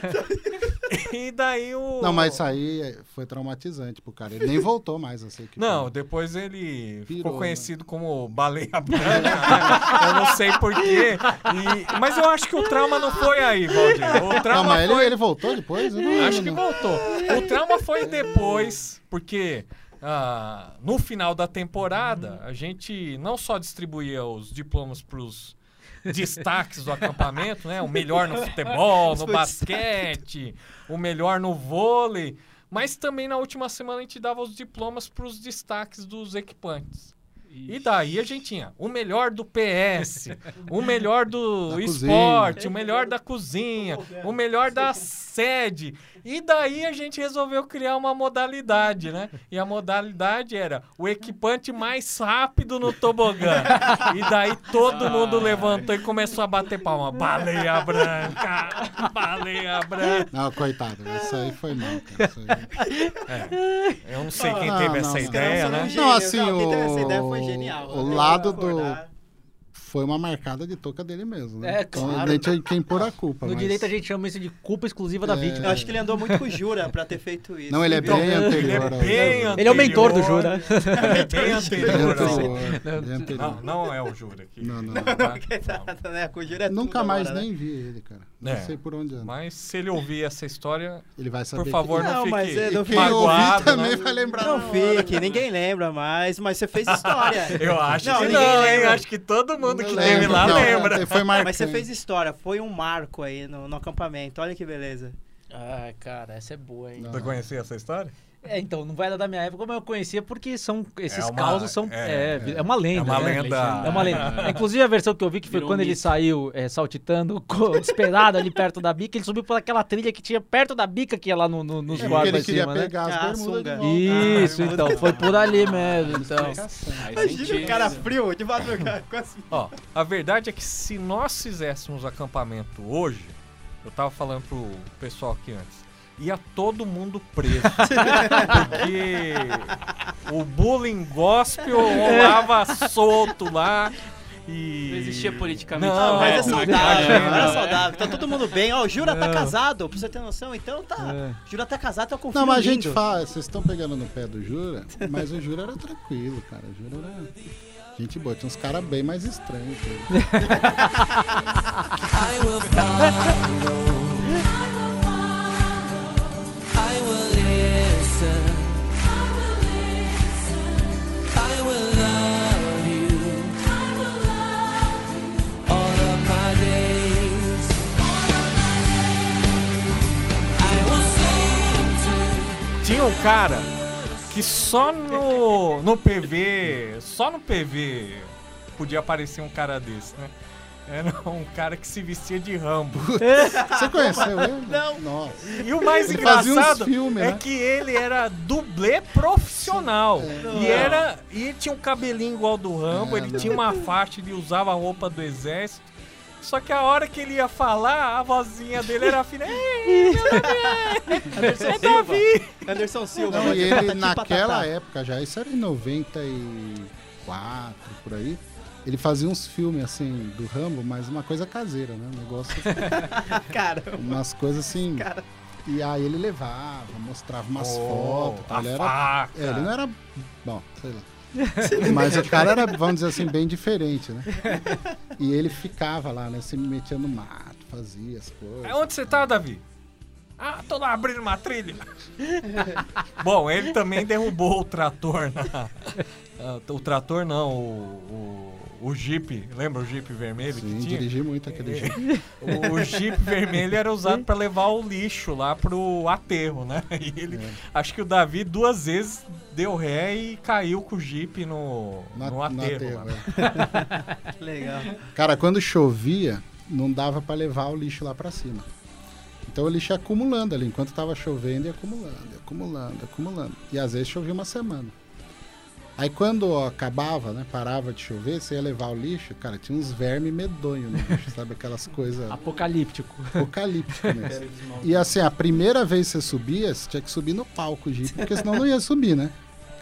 E daí o. Não, mas isso aí foi traumatizante pro cara. Ele nem voltou mais a ser equipe. Não, depois ele ficou Pirou, né? conhecido como baleia branca. né? eu não sei porquê. E... Mas eu acho que o trauma não foi aí, Valdir. O Não, trauma mas ele, foi... ele voltou depois? Eu não Acho que voltou. O trauma foi depois, porque ah, no final da temporada, a gente não só distribuía os diplomas pros destaques do acampamento, né? O melhor no futebol, no basquete, o melhor no vôlei, mas também na última semana a gente dava os diplomas pros destaques dos equipantes. E daí a gente tinha o melhor do PS, o melhor do Da esporte, o melhor da cozinha, o melhor da sede. E daí a gente resolveu criar uma modalidade, né? E a modalidade era o equipante mais rápido no tobogã. E daí todo mundo levantou e começou a bater palma. Baleia branca! Baleia branca! Não, coitado. Isso aí foi mal, cara. Aí... Eu não sei quem teve não, essa não. ideia, né? não, assim, Não, quem teve o, essa ideia foi genial. o Eu lado do... Foi uma marcada de touca dele mesmo, né? É, Então, claro. nem tinha quem pôr a culpa. No mas- direito a gente chama isso de culpa exclusiva da É. vítima. Eu acho que ele andou muito com o Jura pra ter feito isso. Não, ele é Viu? bem Ele é anterior. bem Ele é o mentor do anterior. Jura. É bem anterior. anterior. anterior. Não, não é o Jura aqui. Não, não. Exato, né? Com o Jura é Nunca tudo mais agora, né? nem vi ele, cara. Não É. sei por onde anda. Mas se ele ouvir essa história, Ele vai saber. por favor, que... não, Não, fique mas é, não Quem fique ouvir magoado. também né? vai lembrar. Não hora. fique, ninguém lembra mais, mas você fez história. Eu acho Não, que ninguém não, hein? Acho que todo mundo que Não teve lá não, lembra. Foi marcante. Mas você fez história, foi um marco aí no, no acampamento, olha que beleza. Ah, cara, essa é boa, hein? Não. Você conhecia essa história? É, então, não vai dar da minha época, mas eu conhecia porque são esses uma- causos são é, é, é, uma lenda, É uma né? lenda. É uma lenda. Inclusive a versão que eu vi que foi Virou quando ele mito. saiu é, saltitando, desesperado ali perto da bica, ele subiu por aquela trilha que tinha perto da bica que ia lá no, no, nos É guardas ele queria cima, né? pegar as Ah, bermudas de sunga. volta. Isso, então, foi por ali mesmo, então. Imagina o cara frio de madrugada com assim. Ó, a verdade é que se nós fizéssemos acampamento hoje, eu tava falando pro pessoal aqui antes, ia todo mundo preso. porque o bullying gospel rolava solto lá. E... Não existia politicamente Não, Mas é né, saudável, cara? é saudável. Tá todo mundo bem. Ó, o Jura tá casado, pra você ter noção. Então tá. É. Jura tá casado, tá com Não, mas a gente lindo. fala, vocês estão pegando no pé do Jura, mas o Jura era tranquilo, cara. O Jura era gente boa. Tinha uns caras bem mais estranhos. I will Tinha um cara que só no, no PV, só no PV podia aparecer um cara desse, né? Era um cara que se vestia de Rambo. Você conheceu ele? Não. Nossa. E o mais Ele engraçado filmes, é né? que ele era dublê profissional. E era e ele tinha um cabelinho igual do Rambo, É, ele não. tinha uma faixa, ele usava a roupa do exército. Só que a hora que ele ia falar, a vozinha dele era filha. Ei, nome Anderson é, é Silva. Davi! Anderson Silva. Não, e ele naquela época já, isso era em 94, por aí. Ele fazia uns filmes assim do Rambo, mas uma coisa caseira, né? Um negócio, Cara, umas coisas assim. Cara. E aí ele levava, mostrava umas Oh, fotos. A Ele, era, faca. é, ele não era. Bom, sei lá. Mas o cara era, vamos dizer assim, bem diferente, né? E ele ficava lá, né? Se metia no mato, fazia as coisas. É onde você tá, Davi? Ah, tô lá abrindo uma trilha. Bom, ele também derrubou o trator na. O trator não, o, o, o Jeep. Lembra o Jeep vermelho Sim, que tinha? dirigi muito aquele jeito. O, o Jeep vermelho era usado pra levar o lixo lá pro aterro, né? E ele, É. acho que o Davi duas vezes deu ré e caiu com o Jeep no, Na- no aterro. aterro, lá. é. que legal. Cara, quando chovia, não dava pra levar o lixo lá pra cima. Então o lixo ia acumulando ali, enquanto tava chovendo, ia acumulando, ia acumulando, acumulando. E às vezes chovia uma semana. Aí quando acabava, né, parava de chover, você ia levar o lixo, cara, tinha uns vermes medonhos no lixo, sabe? Aquelas coisas Apocalíptico. apocalípticas mesmo. E assim, a primeira vez que você subia, você tinha que subir no palco o Jeep, porque senão não ia subir, né?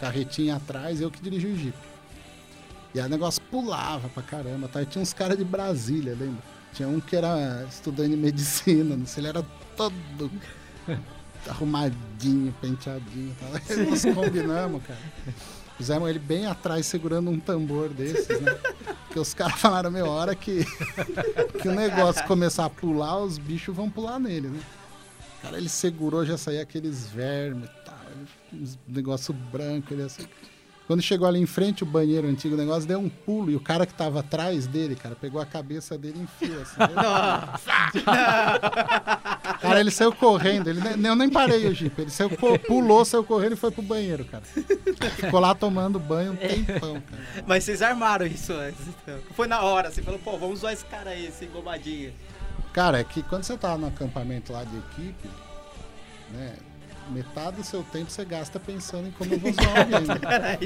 Carretinha atrás, eu que dirigi o Jeep. E aí o negócio pulava pra caramba, tá? E tinha uns caras de Brasília, lembra? Tinha um que era estudante de medicina, não sei, ele era todo arrumadinho, penteadinho. Tá? Nós combinamos, cara. Fizemos ele bem atrás segurando um tambor desses, né? Porque os caras falaram, meu, a hora que, que o negócio começar a pular, os bichos vão pular nele, né? Cara, ele segurou, já saía aqueles vermes e tal, uns negócio branco, ele assim. Quando chegou ali em frente o banheiro antigo, o negócio deu um pulo e o cara que tava atrás dele, cara, pegou a cabeça dele e enfiou assim. cara, ele saiu correndo, ele eu nem parei o Jeep, ele saiu, pulou, saiu correndo e foi pro banheiro, cara. Ficou lá tomando banho um tempão, cara. Mas vocês armaram isso antes. então. Foi na hora, você falou, pô, vamos zoar esse cara aí, esse engomadinho. Cara, é que quando você tá no acampamento lá de equipe, né? Metade do seu tempo você gasta pensando em como eu vou zoar alguém. né?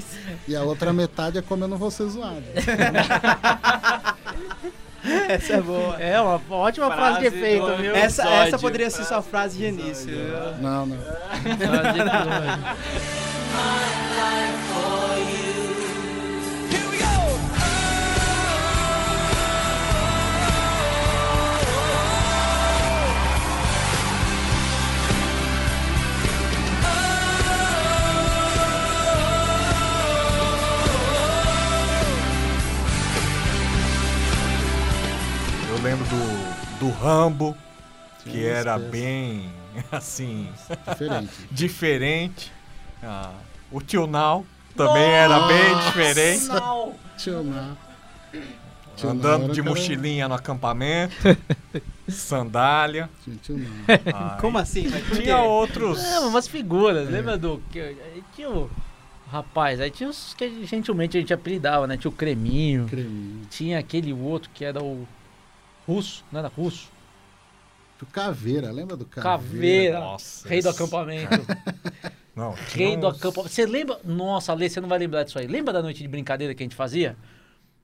E a outra metade é como eu não vou ser zoado. Essa é boa. É uma ótima frase, de efeito? Essa, essa poderia ser sua frase de início. Não, não. Frase de episódio. lembro do, do Rambo, que Tinha umas era peças bem, assim, Diferente. diferente. Ah, o Tio Now também era bem diferente. Não! Tio não, Andando de mochilinha no acampamento, sandália. Tio. Ai, Como assim? Tinha outros. Não, umas figuras, lembra do. Que, aí tinha o. Rapaz, aí tinha os que gentilmente a gente apelidava, né? Tinha o Creminho, Creminho. tinha aquele outro que era o. Russo, não era russo? Tio Caveira, lembra do Caveira? Caveira, Nossa, rei do acampamento. Não, rei do acampamento. Você lembra? Nossa, Lê, você não vai lembrar disso aí. Lembra da noite de brincadeira que a gente fazia?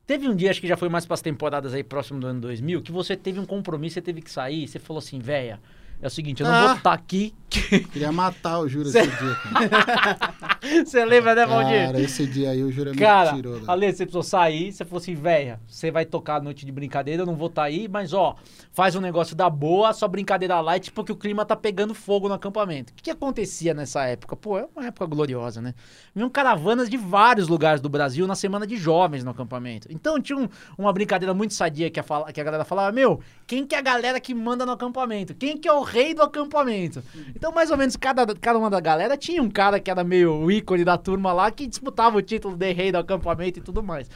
Teve um dia, acho que já foi mais para as temporadas aí próximo do ano 2000, que você teve um compromisso, você teve que sair, você falou assim, véia, é o seguinte, eu não Ah. vou estar aqui. Queria matar o Júlio Cê- esse dia, cara. você lembra, né, Valdir? Cara, esse dia aí o Júlio me Cara, tirou. Da... Ale, você precisou sair, você falou assim, véia, você vai tocar a noite de brincadeira, eu não vou estar aí, mas ó, faz um negócio da boa, só brincadeira light, porque o clima tá pegando fogo no acampamento. O que, que acontecia nessa época? Pô, é uma época gloriosa, né? Vinham caravanas de vários lugares do Brasil na semana de jovens no acampamento. Então tinha um- uma brincadeira muito sadia que a, que a galera falava, meu, quem que é a galera que manda no acampamento? Quem que é o rei do acampamento? Então, mais ou menos, cada, cada uma da galera tinha um cara que era meio ícone da turma lá, que disputava o título de rei do acampamento e tudo mais.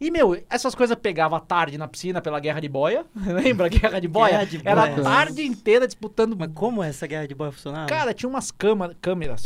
E, meu, essas coisas pegava à tarde na piscina pela Guerra de Boia. Lembra a Guerra de Boia? Guerra de Era a Boia. tarde inteira disputando. Mas como essa guerra de boia funcionava? Cara, tinha umas câmeras.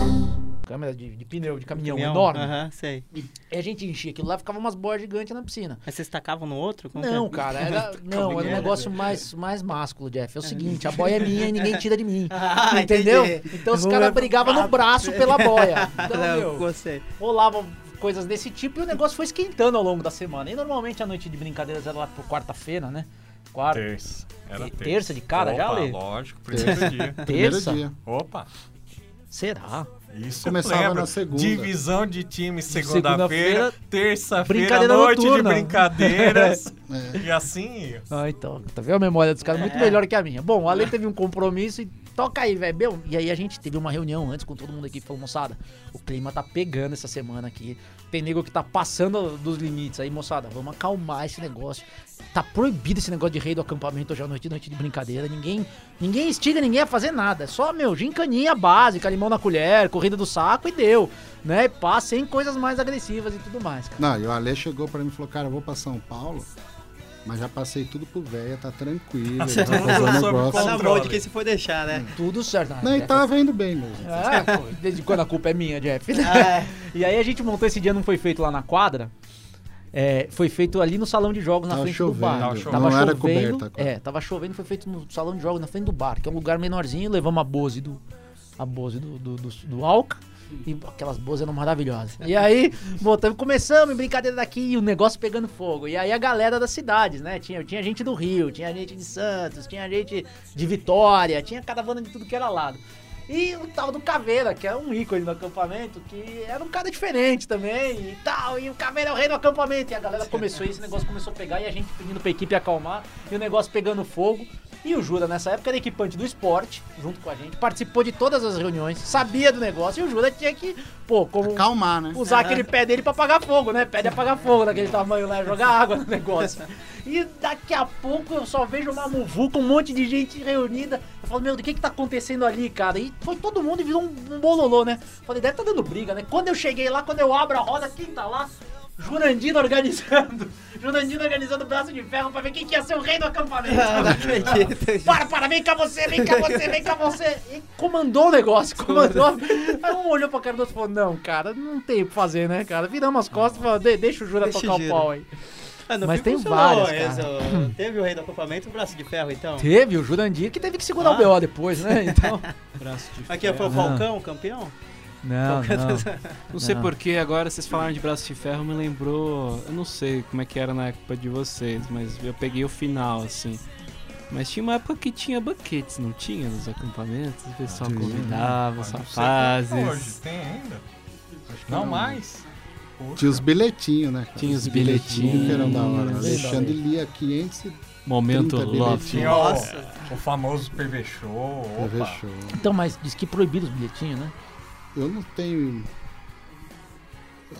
Câmeras de, de pneu, de caminhão, Caminhão? enorme. Aham, sei. E a gente enchia aquilo lá, ficava umas boias gigantes na piscina. Mas vocês tacavam no outro? Como que Não, é? cara, era, não, era um negócio mais, mais másculo, Jeff. É o seguinte, a boia é minha e ninguém tira de mim. Ah, entendeu? entendi. Então os caras levar- brigavam no braço pela boia. Então, Não, meu, gostei. rolavam coisas desse tipo e o negócio foi esquentando ao longo da semana. E normalmente a noite de brincadeiras era lá por quarta-feira, né? Quarta. Terça. Era terça. terça de cara já, Opa, Lê? lógico, primeiro dia. Primeiro Terça? dia. Opa, Será? Isso Começava lembro. na segunda. Divisão de time Segunda-feira, segunda-feira, terça-feira, noite noturna. de brincadeiras. É. e assim. Ah, então. Tá vendo a memória dos caras? Muito melhor que a minha. Bom, o Ale teve um compromisso e toca aí, velho. Meu, E aí a gente teve uma reunião antes com todo mundo aqui falou, moçada, o clima tá pegando essa semana aqui. Tem nego que tá passando dos limites aí, moçada. Vamos acalmar esse negócio. Tá proibido esse negócio de rei do acampamento hoje à noite, noite de brincadeira. Ninguém, ninguém instiga ninguém a fazer nada. É só, meu, gincaninha básica, limão na colher, corrida do saco e deu. Né? E pá, sem coisas mais agressivas e tudo mais, cara. Não, e o Ale chegou pra mim e falou, cara, eu vou pra São Paulo, mas já passei tudo pro véia, tá tranquilo, ele vai fazer o Sob negócio. Tá na mão de quem se for deixar, né? Tudo certo. Ah, Não, e Jeff, tava indo bem mesmo. É, pô, desde quando a culpa é minha, Jeff? Ah, E aí a gente montou esse dia, não foi feito lá na quadra. É, foi feito ali no salão de jogos na Tava frente chovendo, do bar. Tava chovendo. não era coberta. É, tava chovendo, foi feito no salão de jogos na frente do bar, que é um lugar menorzinho, levamos a Bose do. A Bose do, do, do, do Alca. E aquelas Bose eram maravilhosas. E aí, botamos, começamos brincadeira daqui e o negócio pegando fogo. E aí a galera das cidades, né? Tinha, tinha gente do Rio, tinha gente de Santos, tinha gente de Vitória, tinha caravana de tudo que era lado. E o tal do Caveira, que é um ícone do acampamento, que era um cara diferente também e tal. E o Caveira é o rei do acampamento. E a galera começou, e esse negócio começou a pegar, e a gente pedindo pra equipe acalmar, e o negócio pegando fogo. E o Jura, nessa época, era equipante do esporte, junto com a gente, participou de todas as reuniões, sabia do negócio, e o Jura tinha que, pô, como Calmar, né? usar aquele pé dele pra apagar fogo, né? Pé de apagar fogo daquele tamanho lá, jogar água no negócio. E daqui a pouco eu só vejo uma muvuca, um monte de gente reunida. Eu falo, meu, o que que tá acontecendo ali, cara? E foi todo mundo e virou um, um bololô, né? Falei, deve tá dando briga, né? Quando eu cheguei lá, quando eu abro a roda, quem tá lá? Jurandino organizando. Jurandino organizando o braço de ferro pra ver quem que ia ser o rei do acampamento. não acredito. Para, para, vem cá você, vem cá você, vem cá você. E comandou o negócio, comandou. Aí um olhou pra cara do outro e falou, não, cara, não tem o que fazer, né, cara? Viramos as costas e falou, "De- deixa o Jura Deixa tocar o o Jura." pau aí. Ah, Mas tem ó. Teve o rei do acampamento, o braço de ferro, então. Teve o Jurandir que teve que segurar Ah. o BO depois, né? Então. Braço de Aqui foi o ferro. Falcão, campeão? Não, não. Não sei Não. porquê, agora vocês falaram de braço de ferro, me lembrou. Eu não sei como é que era na época de vocês, mas eu peguei o final, assim. Mas tinha uma época que tinha banquetes, não tinha? Nos acampamentos, o pessoal Tinha. convidava os não sei até Hoje rapazes. tem ainda? Não mais? Poxa. Tinha os bilhetinhos, né? cara? Tinha os bilhetinhos. que eram da hora. Bem Alexandre lia 500 e Momento 30 Love. Nossa. o, famoso PV Show. Opa. show. Então, mas diz que proibido os bilhetinhos, né? Eu não tenho.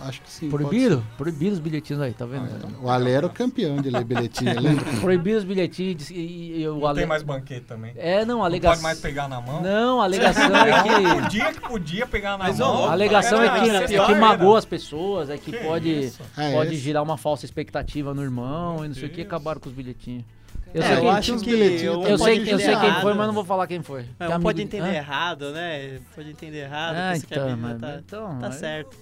Acho que sim. Proibido? Proibido os bilhetinhos aí, tá vendo? pode ser. O Ale era o campeão de ler bilhetinho, lembra? Proibido os bilhetinhos e, e- e o Não Ale... tem mais banquete também. É, não, a Não alegação... pode mais pegar na mão. Não, a alegação é que... Podia que podia pegar na Mas, mão. ó, A alegação é que, é que era. magoa as pessoas, é que, Que pode, isso? É, pode girar uma falsa expectativa no irmão e não sei o que, acabaram com os bilhetinhos. Eu É, sei, eu acho que um também. eu sei, eu sei quem foi, mas não vou falar quem foi. É, Que um amigo- pode entender Hã? errado, né? Pode entender errado. Ah, a então, mas- tá, então, tá certo.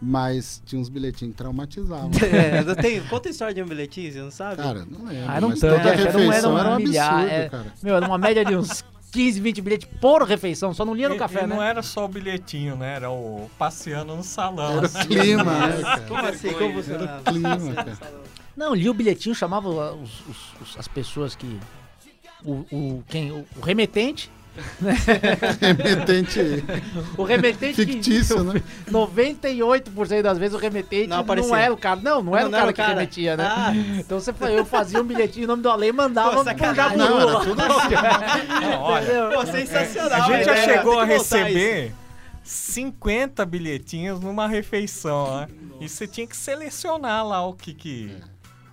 Mas tinha uns bilhetinhos que traumatizavam. É, não tem, conta a história de um bilhetinho, você não sabe? Cara, não lembro. Ah, não mas tanto, toda é, um refeição era era um um milhar, absurdo, é. cara. Meu, era uma média de uns 15, 20 bilhetes por refeição, só não lia no E- café, e não né? era só o bilhetinho, né? Era o passeando no salão. Era o clima, né, cara? Como assim? Como funcionava? Era o clima, cara. Não, lia o bilhetinho, chamava os- os- os- as pessoas que... O, o, quem, o, o remetente, Remetente o remetente que- fictício, né? 98% das vezes o remetente Não não, era o cara. Não, não era o cara que remetia, né? Ah. Então você, eu fazia um bilhetinho em nome do Ale e mandava Pô, pro. Jaburu. Não, era tudo assim. Não? Pô, sensacional. a gente já ideia, chegou a que receber 50 bilhetinhos numa refeição, né? E você tinha que selecionar lá o que que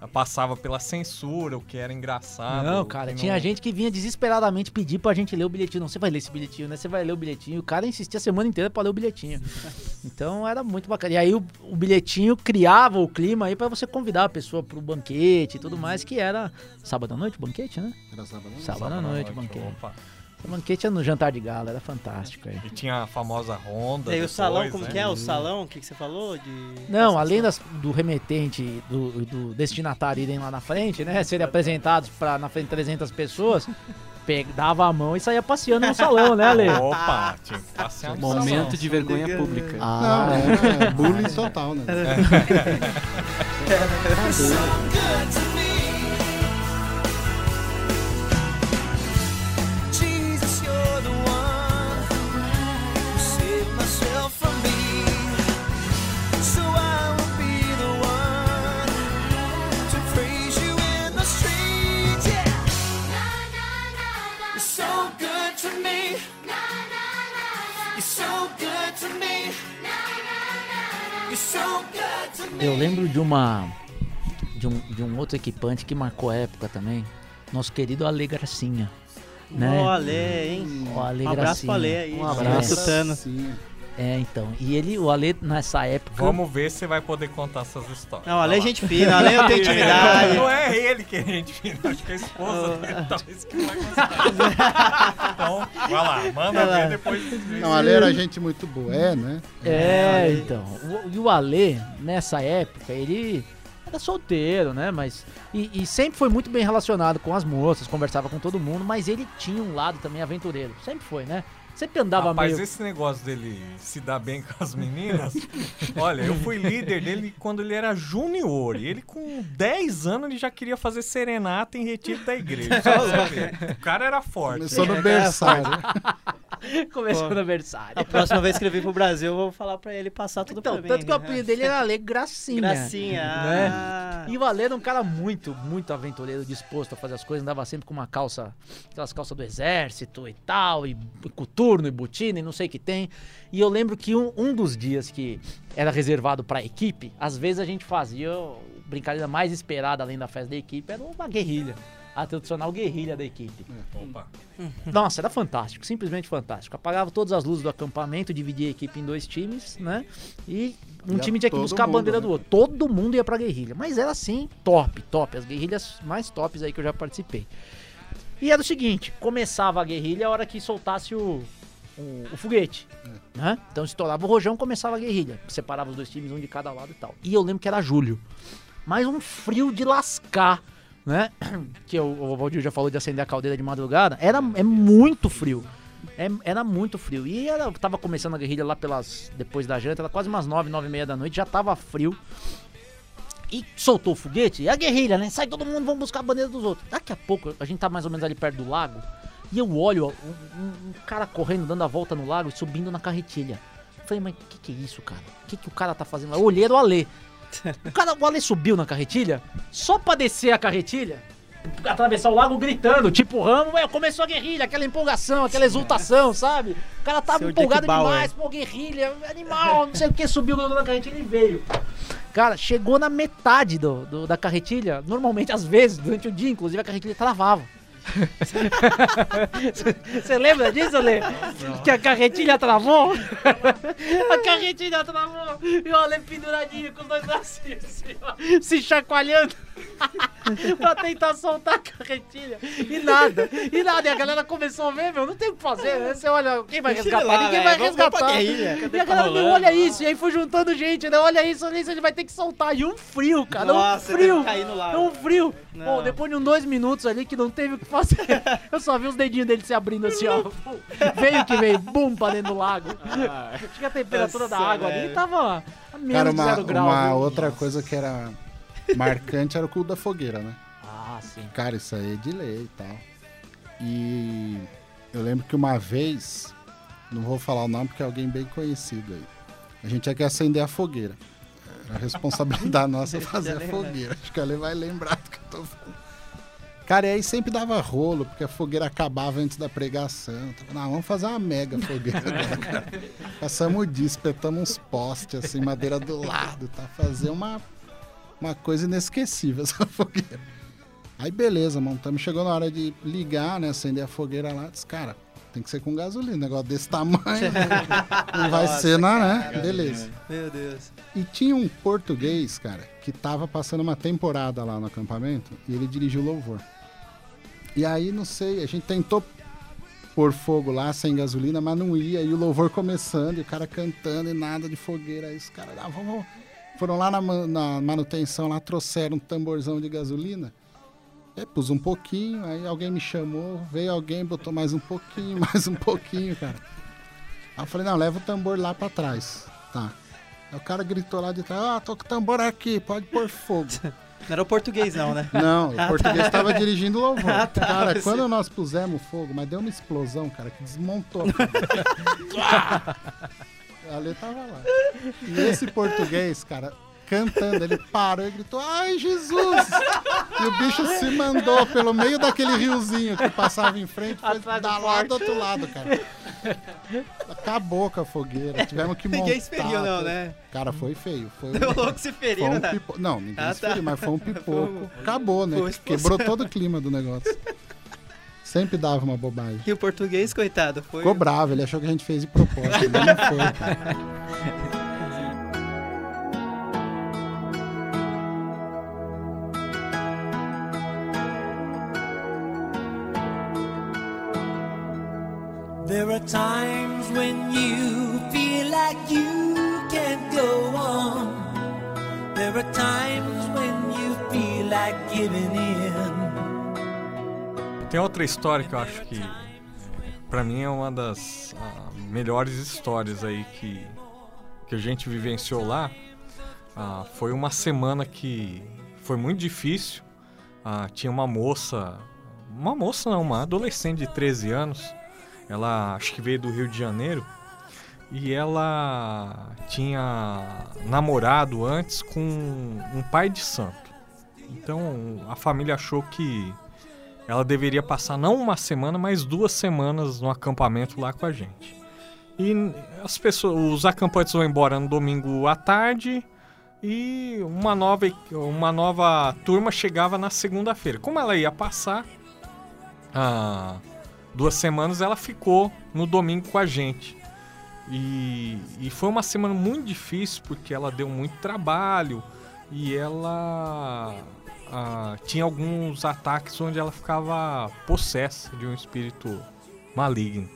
passava pela censura, o que era engraçado. Não, cara, tinha não- gente que vinha desesperadamente pedir pra gente ler o bilhetinho. Não, você vai ler esse bilhetinho, né? Você vai ler o bilhetinho. O cara insistia a semana inteira pra ler o bilhetinho. Então era muito bacana. E aí o, o bilhetinho criava o clima aí pra você convidar a pessoa pro banquete e tudo mais, que era sábado à noite o banquete, né? Era sábado, não? Sábado à noite o banquete. Opa. O banquete era no jantar de gala, era fantástico aí. E tinha a famosa ronda. E aí o depois, salão, como né? que é? O salão, o que, que você falou? De... Não, além das, do remetente, do, do destinatário irem lá na frente, né? Serem apresentados pra, na frente de 300 pessoas, pe- dava a mão e saía passeando no salão, né, Ale? Opa, tinha que passear no salão. Momento de vergonha pública. Ah, era bullying total, né? Jesus, Eu lembro de uma. De um, de um outro equipante que marcou a época também. Nosso querido Ale Gracinha. Né? Ó, Ale, hein? O Ale Um abraço pra Ale aí. Um abraço. escutando. É, então. E ele, o Ale, nessa época. Vamos ver se você vai poder contar essas histórias. Não, Ale é gente fina, Ale eu tenho intimidade. Não é ele que é gente fina, acho que é a esposa dele, talvez que vai gostar. Então, vai lá, manda Vai lá. ver depois. Não, ali era gente muito boa, é, né? É, então. O- E o Ale, nessa época, ele era solteiro, né? Mas. E, e sempre foi muito bem relacionado com as moças, conversava com todo mundo, mas ele tinha um lado também aventureiro. Sempre foi, né? Sempre andava Rapaz, meio. esse negócio dele se dar bem com as meninas, olha, eu fui líder dele quando ele era júnior. E ele com 10 anos ele já queria fazer serenata em retiro da igreja. O cara era forte. Começou no berçário. Começou Pô. no aniversário. A próxima vez que ele vir pro Brasil, eu vou falar pra ele passar tudo Então, pra mim. tanto que o né? apelido dele era Ale Gracinha. Gracinha. né? ah. E o Ale era um cara muito, muito aventureiro, disposto a fazer as coisas, andava sempre com uma calça, aquelas calças do exército e tal, e, e coturno e botina e não sei o que tem. E eu lembro que um, um dos dias que era reservado pra equipe, às vezes a gente fazia a brincadeira mais esperada além da festa da equipe, era uma guerrilha. A tradicional guerrilha da equipe. Opa. Nossa, era fantástico, simplesmente fantástico. Apagava todas as luzes do acampamento, dividia a equipe em dois times, né? E um Ia time tinha que buscar a mundo, bandeira né? do outro. Todo mundo ia pra guerrilha. Mas era assim, top, top. As guerrilhas mais tops aí que eu já participei. E era o seguinte: começava a guerrilha a hora que soltasse o, o, o foguete. Né? Então estourava o rojão, começava a guerrilha. Separava os dois times, um de cada lado e tal. E eu lembro que era julho. Mas um frio de lascar, né? Que o, o Valdir já falou de acender a caldeira de madrugada. Era, é muito frio. É- era muito frio. E era, tava começando a guerrilha lá pelas. Depois da janta, era quase umas 9, 9 e meia da noite, já tava frio. E soltou o foguete, e a guerrilha, né? Sai todo mundo, vamos buscar a bandeira dos outros. Daqui a pouco, a gente tá mais ou menos ali perto do lago, e eu olho um, um- um cara correndo, dando a volta no lago e subindo na carretilha. Eu falei, mas o que, que é isso, cara? O que, que o cara tá fazendo lá? Eu olhei o Alê. O cara, o Ale subiu na carretilha, só pra descer a carretilha atravessar o lago gritando, tipo Ramo, ué, começou a guerrilha, aquela empolgação, aquela exultação, sabe? O cara tava Seu empolgado demais, pô, guerrilha, animal, não sei o que, subiu na carretilha e veio. Cara, chegou na metade do, do- da carretilha, normalmente, às vezes, durante o dia, inclusive, a carretilha travava. Você lembra disso, Lê? Que a carretilha travou? a carretilha travou. E o Ale penduradinho com os dois braços assim, se chacoalhando. pra tentar soltar a carretilha. E nada, e nada. E a galera começou a ver, meu, não tem o que fazer. né? Você olha, quem vai Deixa resgatar? lá, Ninguém vai vamos- resgatar. E a galera, meu, olha isso. E aí foi juntando gente, né? Olha isso, olha isso, ele vai ter que soltar. E um frio, cara, Nossa, um frio. É um frio. Não. Pô, depois de uns dois minutos ali que não teve o que fazer, eu só vi os dedinhos dele se abrindo assim, ó. Veio que veio, bum, pra dentro do lago. Acho que a temperatura da Nossa, água ali tava a menos Cara, de uma, zero grau. uma viu? outra coisa que era marcante era o culto da fogueira, né? Ah, sim. Cara, isso aí é de lei e tal. E eu lembro que uma vez, não vou falar o nome porque é alguém bem conhecido aí. A gente tinha que acender a fogueira. Era a responsabilidade nossa fazer a fogueira. Acho que ele vai lembrar do que eu tô falando. Cara, e aí sempre dava rolo, porque a fogueira acabava antes da pregação. Tava, Não, vamos fazer uma mega fogueira agora, cara. Passamos o dia, espetamos uns postes, assim, madeira do lado, tá? Fazer uma, uma coisa inesquecível essa fogueira. Aí beleza, montamos. Chegou na hora de ligar, né? Acender a fogueira lá. Disse, cara, tem que ser com gasolina. Negócio desse tamanho. né? Não vai Nossa, ser, não, né? Beleza. Meu Deus. E tinha um português, cara, que tava passando uma temporada lá no acampamento e ele dirigiu louvor. E aí, não sei, a gente tentou pôr fogo lá sem gasolina, mas não ia. E o louvor começando, e o cara cantando e nada de fogueira. Aí os caras, ah, vamos. Foram lá na, na manutenção, lá trouxeram um tamborzão de gasolina. Aí pus um pouquinho, aí alguém me chamou, veio alguém, botou mais um pouquinho, mais um pouquinho, cara. Aí eu falei, não, leva o tambor lá pra trás. Tá. O cara gritou lá de trás, ah, tô com tambor aqui, pode pôr fogo. Não era o português, não, né? Não, o português estava dirigindo o louvor. Ah, tá, cara, você- quando nós pusemos fogo, mas deu uma explosão, cara, que desmontou. a Lê tava lá. E esse português, cara, cantando, ele parou e gritou, ai, Jesus! E o bicho se mandou pelo meio daquele riozinho que passava em frente, foi Atrás do da lá do outro lado, cara. Acabou com a fogueira, tivemos que montar. Ninguém se feriu, não, tudo. né? Cara, foi feio. Foi Deu louco se foi feriram, um né? pipo... Não, ninguém Ah, se tá. feriu, mas foi um pipoco. Acabou, né? Foi. Quebrou todo o clima do negócio. Sempre dava uma bobagem. E o português, coitado, foi. Ficou bravo, ele achou que a gente fez de propósito. não foi, cara. There are times when you feel like you can't go on. There are times when you feel like giving in. Tem outra história que eu acho que, pra mim, é uma das ah, melhores histórias aí que, que a gente vivenciou lá. Ah, foi uma semana que foi muito difícil. Ah, tinha uma moça, uma moça não, uma adolescente de 13 anos. Ela acho que veio do Rio de Janeiro. E ela tinha namorado antes com um pai de santo. Então a família achou que ela deveria passar não uma semana, mas duas semanas no acampamento lá com a gente. E as pessoas, os acampantes vão embora no domingo à tarde e uma nova, uma nova turma chegava na segunda-feira. Como ela ia passar ah, duas semanas, ela ficou no domingo com a gente. E, e foi uma semana muito difícil porque ela deu muito trabalho e ela ah, tinha alguns ataques onde ela ficava possessa de um espírito maligno.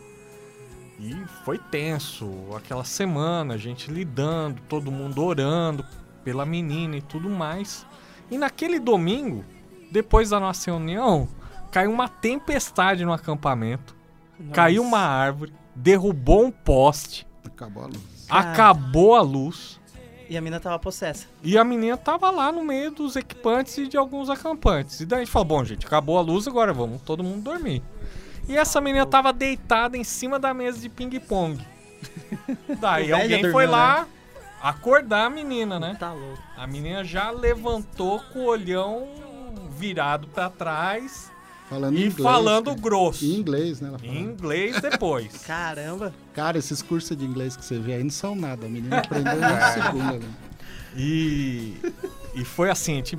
E foi tenso aquela semana, a gente lidando, todo mundo orando pela menina e tudo mais. E naquele domingo, depois da nossa reunião, caiu uma tempestade no acampamento. Caiu uma árvore, derrubou um poste, Acabou a luz. Acabou a luz. E a mina tava possessa. E a menina tava lá no meio dos equipantes e de alguns acampantes. E daí a gente falou, bom, gente, acabou a luz, agora vamos todo mundo dormir. E essa menina tava deitada em cima da mesa de ping-pong. Daí alguém dormiu, foi lá acordar a menina, né? Tá louco. A menina já levantou com o olhão virado pra trás Falando e inglês, falando cara. grosso. Em inglês, né? Em inglês depois. Caramba. Cara, esses cursos de inglês que você vê aí não são nada. A menina aprendeu em uma segunda. Né? E, e foi assim, a gente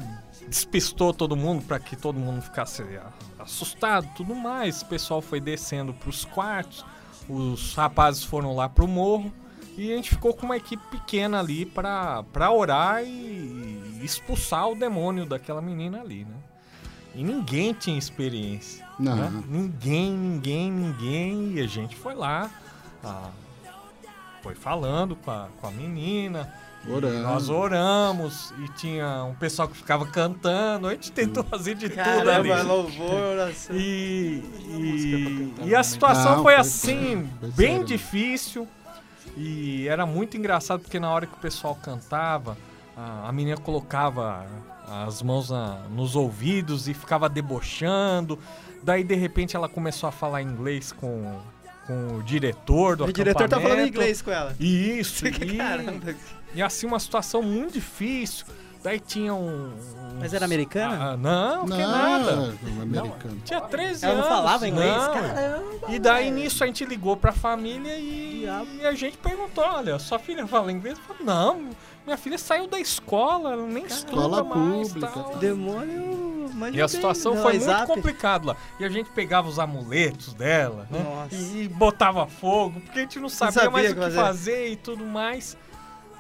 despistou todo mundo para que todo mundo ficasse assustado e tudo mais. O pessoal foi descendo pros quartos, os rapazes foram lá pro morro e a gente ficou com uma equipe pequena ali pra orar e expulsar o demônio daquela menina ali, né? E ninguém tinha experiência. Não. né? Ninguém, ninguém, ninguém. E a gente foi lá, ah, foi falando com a, com a menina. Orando. Nós oramos e tinha um pessoal que ficava cantando. A gente tentou fazer de tudo Caramba, ali. louvor, oração. E, e, e a situação Não, foi foi- assim, foi bem sério. difícil. E era muito engraçado porque na hora que o pessoal cantava, a, a menina colocava as mãos na- nos ouvidos e ficava debochando. Daí de repente ela começou a falar inglês com, com o diretor do O diretor tá falando acampamento. inglês com ela. Isso, e, Caramba. e assim uma situação muito difícil. Daí tinha um. Mas era americana? Ah, não, que Não, nada. um americano. Tinha 13 Ela não anos. falava inglês? não. Caramba. E daí nisso a gente ligou pra família e, e a gente perguntou: olha, sua filha fala inglês? Falei, não, minha filha saiu da escola, ela nem estuda Escola mais. pública, tal." Demônio. manja E a bem. situação Não, foi muito complicada lá. E a gente pegava os amuletos dela, né? Nossa. E, botava fogo, porque a gente não sabia, sabia mais o o que fazer. fazer e tudo mais.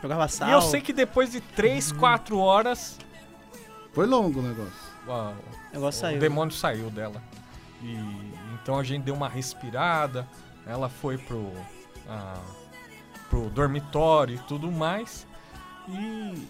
Jogava sal. E eu sei que depois de 3, 4 horas, Foi longo o negócio. ó, O negócio o saiu. demônio saiu dela. E então a gente deu uma respirada, ela foi pro, ah, pro dormitório e tudo mais. E,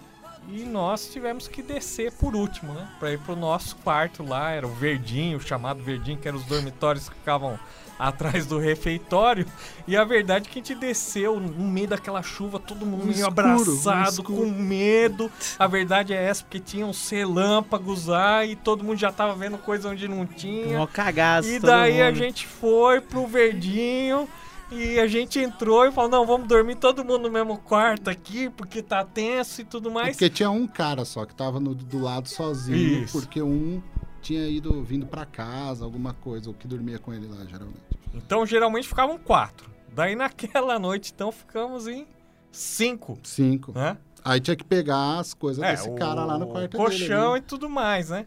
e nós tivemos que descer por último, né? Pra ir pro nosso quarto lá, era o verdinho, o chamado verdinho, que eram os dormitórios que ficavam atrás do refeitório. E a verdade é que a gente desceu no meio daquela chuva, todo mundo Um meio escuro, abraçado, um com medo. A verdade é essa, porque tinham uns relâmpagos lá e todo mundo já tava vendo coisa onde não tinha. Mó cagaço. E daí a gente foi pro verdinho e a gente entrou e falou: não, vamos dormir todo mundo no mesmo quarto aqui, porque tá tenso e tudo mais. porque tinha um cara só que tava no- do lado sozinho, Isso. porque um tinha ido vindo pra casa, alguma coisa, o que dormia com ele lá, geralmente. Então geralmente ficavam quatro. Daí naquela noite, então, ficamos em cinco, Cinco. né? Aí tinha que pegar as coisas É, desse cara lá no quarto colchão dele. e tudo mais, né?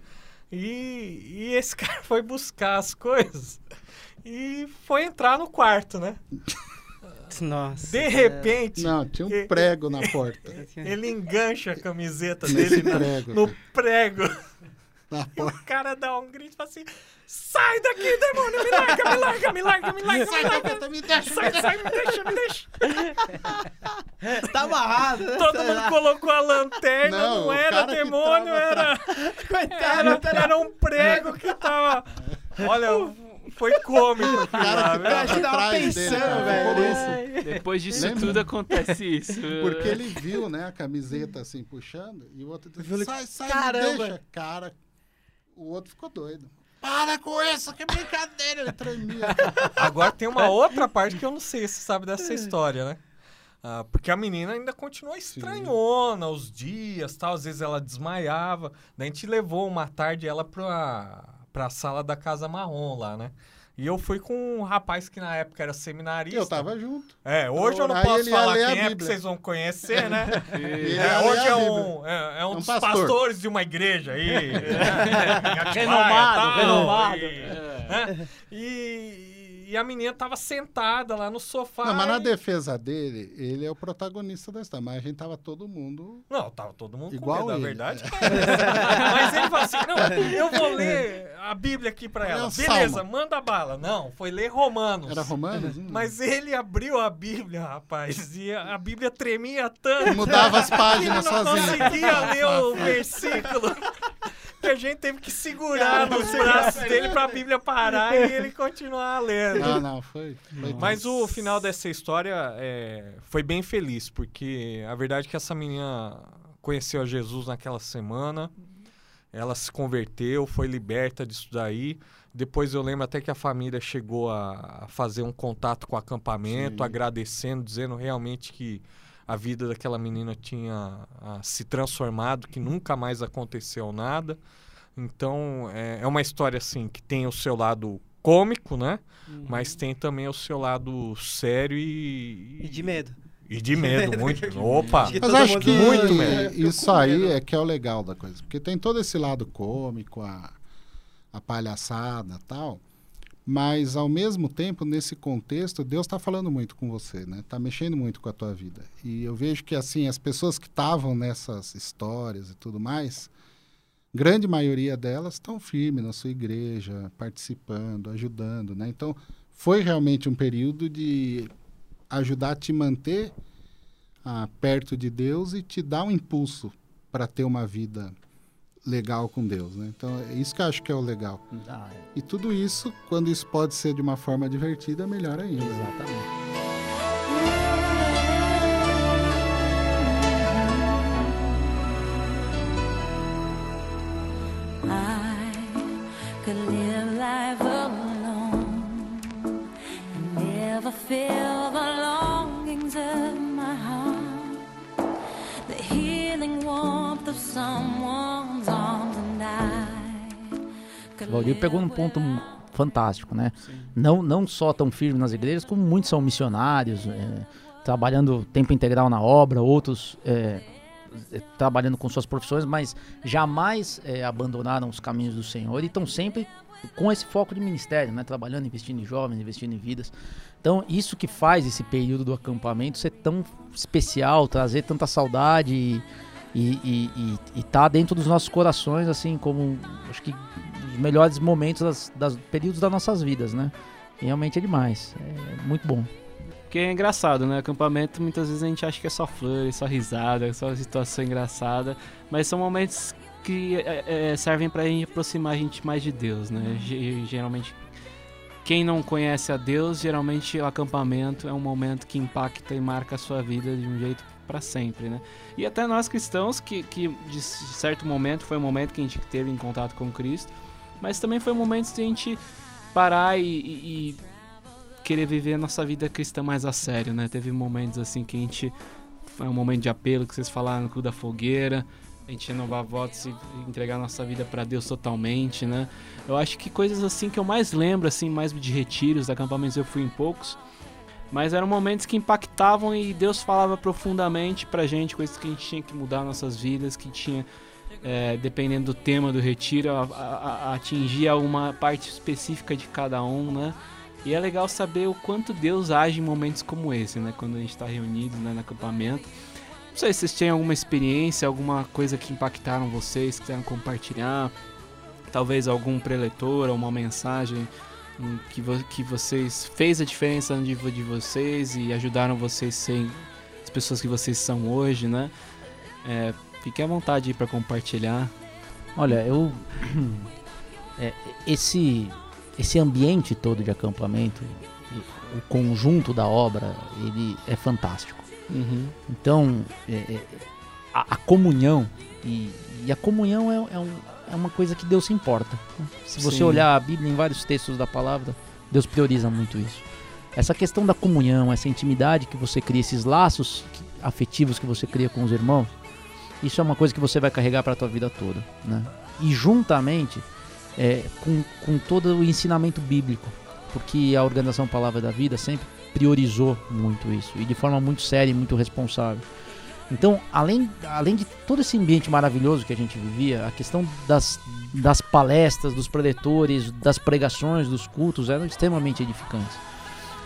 E, e esse cara foi buscar as coisas e foi entrar no quarto, né? Nossa. De repente, Não, tinha um prego na porta. ele engancha a camiseta Nesse dele na- prego. no prego. Na E porta. o cara dá um grito e fala assim: Sai daqui, demônio! Me larga, me larga, me larga, me larga! Sai, Capeta, me deixa. Sai, sai, me deixa, me deixa! Tá amarrado. né? Todo mundo colocou a lanterna, Não, não, era demônio, era, Coitado. era, era um prego que tava. Olha, foi cômico. O cara que acho tava pensando, cara, velho. Depois disso Lembra? tudo acontece isso. Porque ele viu, né, a camiseta assim puxando e o outro disse, falei, sai, sai, "Caramba." deixa. Cara, o outro ficou doido. Para com isso, que brincadeira. Ele tremia. Agora tem uma outra parte que eu não sei se você sabe dessa história, né? Ah, porque a menina ainda continuou estranhona os dias, tal. Às vezes ela desmaiava. Daí a gente levou uma tarde ela pra, pra sala da Casa Marrom lá, né? E eu fui com um rapaz que na época era seminarista. Eu tava junto. É, hoje eu não posso falar quem é, porque vocês vão conhecer, né? É, hoje é um, é, é um um dos pastor. pastores de uma igreja aí. Atibaia, Renomado, renomado. E, né? E- a menina tava sentada lá no sofá. Não, mas na e- defesa dele, ele é o protagonista da história. Mas a gente tava todo mundo. Não, tava todo mundo Igual medo, ele. verdade. Mas ele falou assim: não, eu vou ler a Bíblia aqui pra Ler ela. Beleza, Salmo. manda bala. Não, foi ler Romanos. Era romanos? Hum. Mas ele abriu a Bíblia, rapaz, e a, Bíblia tremia tanto. Mudava as que ele páginas não sozinho. conseguia ler o versículo. Que a gente teve que segurar nos braços dele pra Bíblia parar e ele continuar lendo. Não, não, foi. foi Mas o final dessa história é, foi bem feliz, porque a verdade é que essa menina conheceu a Jesus naquela semana, ela se converteu, foi liberta disso daí. Depois eu lembro até que a família chegou a, a fazer um contato com o acampamento, Sim. agradecendo, dizendo realmente que a vida daquela menina tinha ah, se transformado, que nunca mais aconteceu nada. Então é, é uma história assim que tem o seu lado cômico, né? Uhum. Mas tem também o seu lado sério e. E de medo. E de medo, muito. Opa! Mas acho que Muito mesmo. isso aí é que é o legal da coisa. Porque tem todo esse lado cômico, a, a palhaçada tal. Mas, ao mesmo tempo, nesse contexto, Deus está falando muito com você, né? Está mexendo muito com a tua vida. E eu vejo que, assim, as pessoas que estavam nessas histórias e tudo mais, grande maioria delas estão firmes na sua igreja, participando, ajudando, né? Então, foi realmente um período de ajudar a te manter ah, perto de Deus e te dar um impulso para ter uma vida legal com Deus, né? Então, é isso que eu acho que é o legal. Ah, é, E tudo isso, quando isso pode ser de uma forma divertida, melhor ainda. exatamente. I could live life alone and never feel the longings of my heart, the healing warmth of I could Valdir pegou num ponto fantástico, né? Não, não só tão firme nas igrejas, como muitos são missionários, é, trabalhando tempo integral na obra, outros é, é, trabalhando com suas profissões, mas jamais é, abandonaram os caminhos do Senhor e estão sempre com esse foco de ministério, né? Trabalhando, investindo em jovens, investindo em vidas. Então, isso que faz esse período do acampamento ser tão especial, trazer tanta saudade e, e, e, e, e tá dentro dos nossos corações, assim, como acho que os melhores momentos das, das períodos das nossas vidas, né? E realmente é demais, é muito bom. Porque é engraçado, né? Acampamento, muitas vezes a gente acha que é só flores, só risada, só situação engraçada. Mas são momentos que é, é, servem pra gente aproximar a gente mais de Deus, né? Ge- Geralmente, quem não conhece a Deus, geralmente o acampamento é um momento que impacta e marca a sua vida de um jeito pra sempre, né? E até nós cristãos, que, que de certo momento foi um momento que a gente teve em contato com Cristo, mas também foi um momento de a gente parar e- e- e querer viver a nossa vida cristã mais a sério, né? Teve momentos assim que a gente. Foi um momento de apelo que vocês falaram no Clube da Fogueira. A gente renovar votos e entregar nossa vida para Deus totalmente, né? Eu acho que coisas assim que eu mais lembro, assim, mais de retiros, acampamentos eu fui em poucos. Mas eram momentos que impactavam e Deus falava profundamente pra gente, coisas que a gente tinha que mudar nossas vidas, que tinha, é, dependendo do tema do retiro, a, a- a- atingir alguma parte específica de cada um, né? E é legal saber o quanto Deus age em momentos como esse, né? Quando a gente está reunido né, no acampamento. Não sei se vocês têm alguma experiência, alguma coisa que impactaram vocês, quiseram compartilhar. Talvez algum preletor uma mensagem hum, que, vo- que vocês fez a diferença de, vo- de vocês e ajudaram vocês a serem as pessoas que vocês são hoje, né? É, fique à vontade aí para compartilhar. Olha, eu. é, esse, esse ambiente todo de acampamento, o conjunto da obra, ele é fantástico. Uhum. Então, é, é, a, a comunhão, e, e a comunhão é, é um- é uma coisa que Deus se importa. né? Se você Sim. olhar a Bíblia em vários textos da palavra, Deus prioriza muito isso. Essa questão da comunhão, essa intimidade que você cria, esses laços afetivos que você cria com os irmãos, isso é uma coisa que você vai carregar para a tua vida toda. Né? E juntamente é, com, com todo o ensinamento bíblico, porque a Organização Palavra da Vida sempre priorizou muito isso, e de forma muito séria e muito responsável. Então, além, além de todo esse ambiente maravilhoso que a gente vivia, a questão das, das palestras, dos preletores, das pregações, dos cultos eram extremamente edificantes.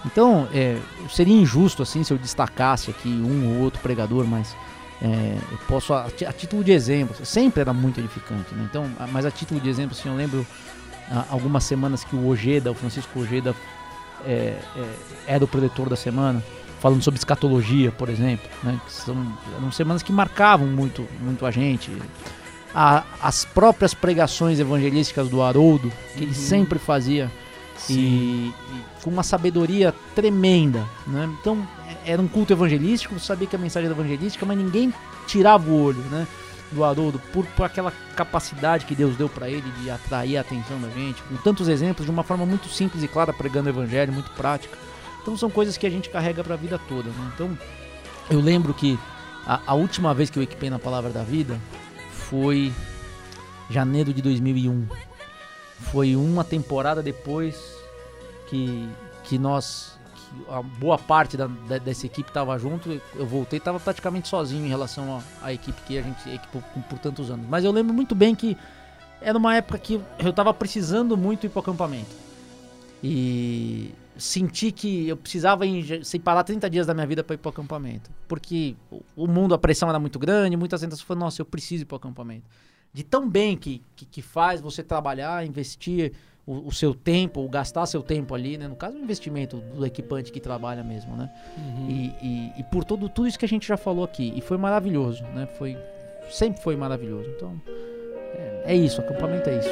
Então, é, seria injusto assim se eu destacasse aqui um ou outro pregador, mas é, eu posso, a, a título de exemplo, sempre era muito edificante. Né? Então, a- mas a título de exemplo, assim, eu lembro ah, algumas semanas que o Ojeda, o Francisco Ojeda, é, é, era o preletor da semana, falando sobre escatologia, por exemplo, né? que são, eram semanas que marcavam muito, muito a gente. A- as próprias pregações evangelísticas do Haroldo, que ele sempre fazia, e, e com uma sabedoria tremenda. Né? Então, era um culto evangelístico, você sabia que a mensagem era evangelística, mas ninguém tirava o olho né, do Haroldo por, por aquela capacidade que Deus deu para ele de atrair a atenção da gente, com tantos exemplos, de uma forma muito simples e clara, pregando o evangelho, muito prática. Então, são coisas que a gente carrega para a vida toda. Né? Então, eu lembro que a, a última vez que eu equipei na Palavra da Vida foi janeiro de 2001. Foi uma temporada depois que, que nós, a boa parte da, da- dessa equipe estava junto. Eu voltei, estava praticamente sozinho em relação à equipe que a gente equipou por, por tantos anos. Mas eu lembro muito bem que era uma época que eu estava precisando muito ir para o acampamento. E senti que eu precisava separar 30 dias da minha vida para ir para o acampamento. Porque o- mundo, a pressão era muito grande, muitas vezes falaram, nossa, eu preciso ir para o acampamento. De tão bem que, que, que faz você trabalhar, investir o, o seu tempo, ou gastar seu tempo ali, né? No caso, o investimento do equipante que trabalha mesmo, né? E, e, e por todo, tudo isso que a gente já falou aqui. E foi maravilhoso, né? Foi, sempre foi maravilhoso. Então, é, é isso, acampamento é isso.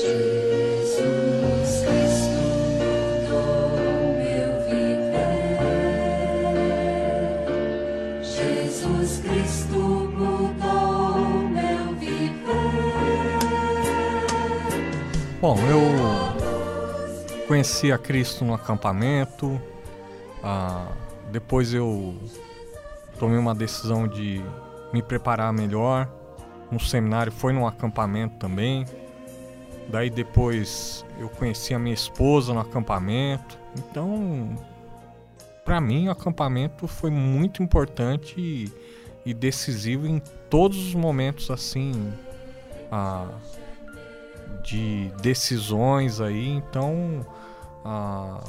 Jesus Bom, eu conheci a Cristo no acampamento. ah, depois eu tomei uma decisão de me preparar melhor. No seminário foi num acampamento também. Daí depois eu conheci a minha esposa no acampamento. Então, para mim o acampamento foi muito importante e, e decisivo em todos os momentos assim. ah, de decisões aí, então ah,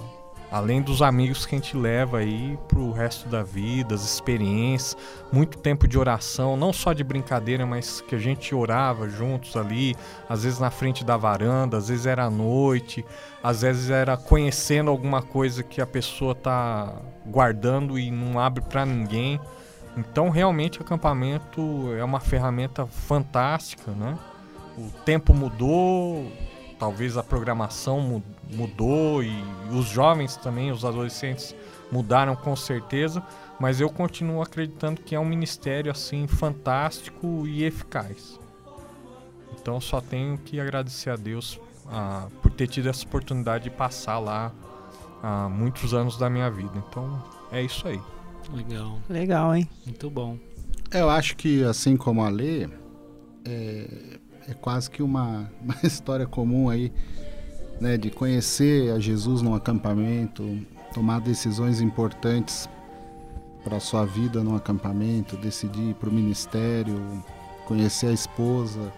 além dos amigos que a gente leva aí pro resto da vida, as experiências, muito tempo de oração, não só de brincadeira, mas que a gente orava juntos ali, às vezes na frente da varanda, às vezes era à noite, às vezes era conhecendo alguma coisa que a pessoa tá guardando e não abre para ninguém. Então realmente acampamento é uma ferramenta fantástica, né? O tempo mudou, talvez a programação mu- mudou e os jovens também, os adolescentes mudaram com certeza, mas eu continuo acreditando que é um ministério assim fantástico e eficaz. Então só tenho que agradecer a Deus ah, por ter tido essa oportunidade de passar lá há muitos anos da minha vida. Então é isso aí. Legal, Legal, hein? muito bom. Eu acho que, assim como a Lê, é, é quase que uma, uma história comum aí, né? De conhecer a Jesus num acampamento, tomar decisões importantes para a sua vida num acampamento, decidir ir para o ministério, conhecer a esposa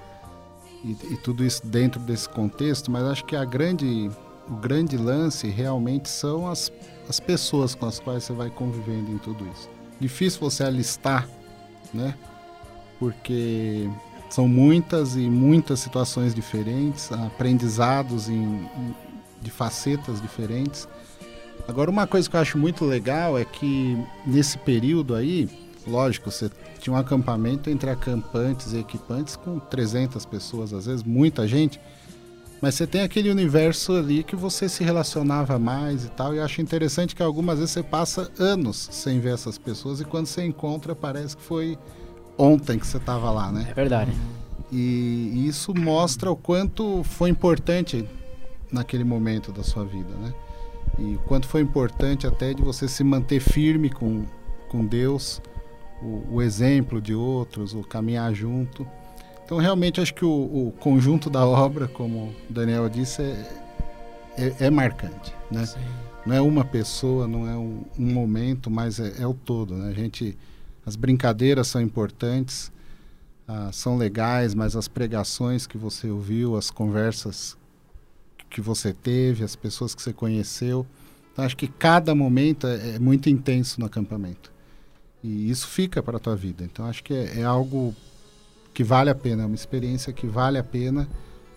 e, e tudo isso dentro desse contexto, mas acho que a grande, o grande lance realmente são as, as pessoas com as quais você vai convivendo em tudo isso. Difícil você alistar, né? Porque são muitas e muitas situações diferentes, aprendizados em, em- de facetas diferentes. Agora, uma coisa que eu acho muito legal é que nesse período aí, lógico, você tinha um acampamento entre acampantes e equipantes com 300 pessoas, às vezes muita gente, mas você tem aquele universo ali que você se relacionava mais e tal, e eu acho interessante que algumas vezes você passa anos sem ver essas pessoas e quando você encontra parece que foi ontem que você estava lá, né? É verdade. E isso mostra o quanto foi importante naquele momento da sua vida, né? E o quanto foi importante até de você se manter firme com, com Deus, o, o exemplo de outros, o caminhar junto. Então, realmente, acho que o, o conjunto da obra, como o Daniel disse, é, é, é marcante, né? Não é uma pessoa, não é um, um momento, mas é, é o todo, né? A gente, as brincadeiras são importantes, ah, são legais, mas as pregações que você ouviu, as conversas que você teve, as pessoas que você conheceu. Então, acho que cada momento é, é muito intenso no acampamento. E isso fica para a tua vida. Então, acho que é, é algo que vale a pena, é uma experiência que vale a pena.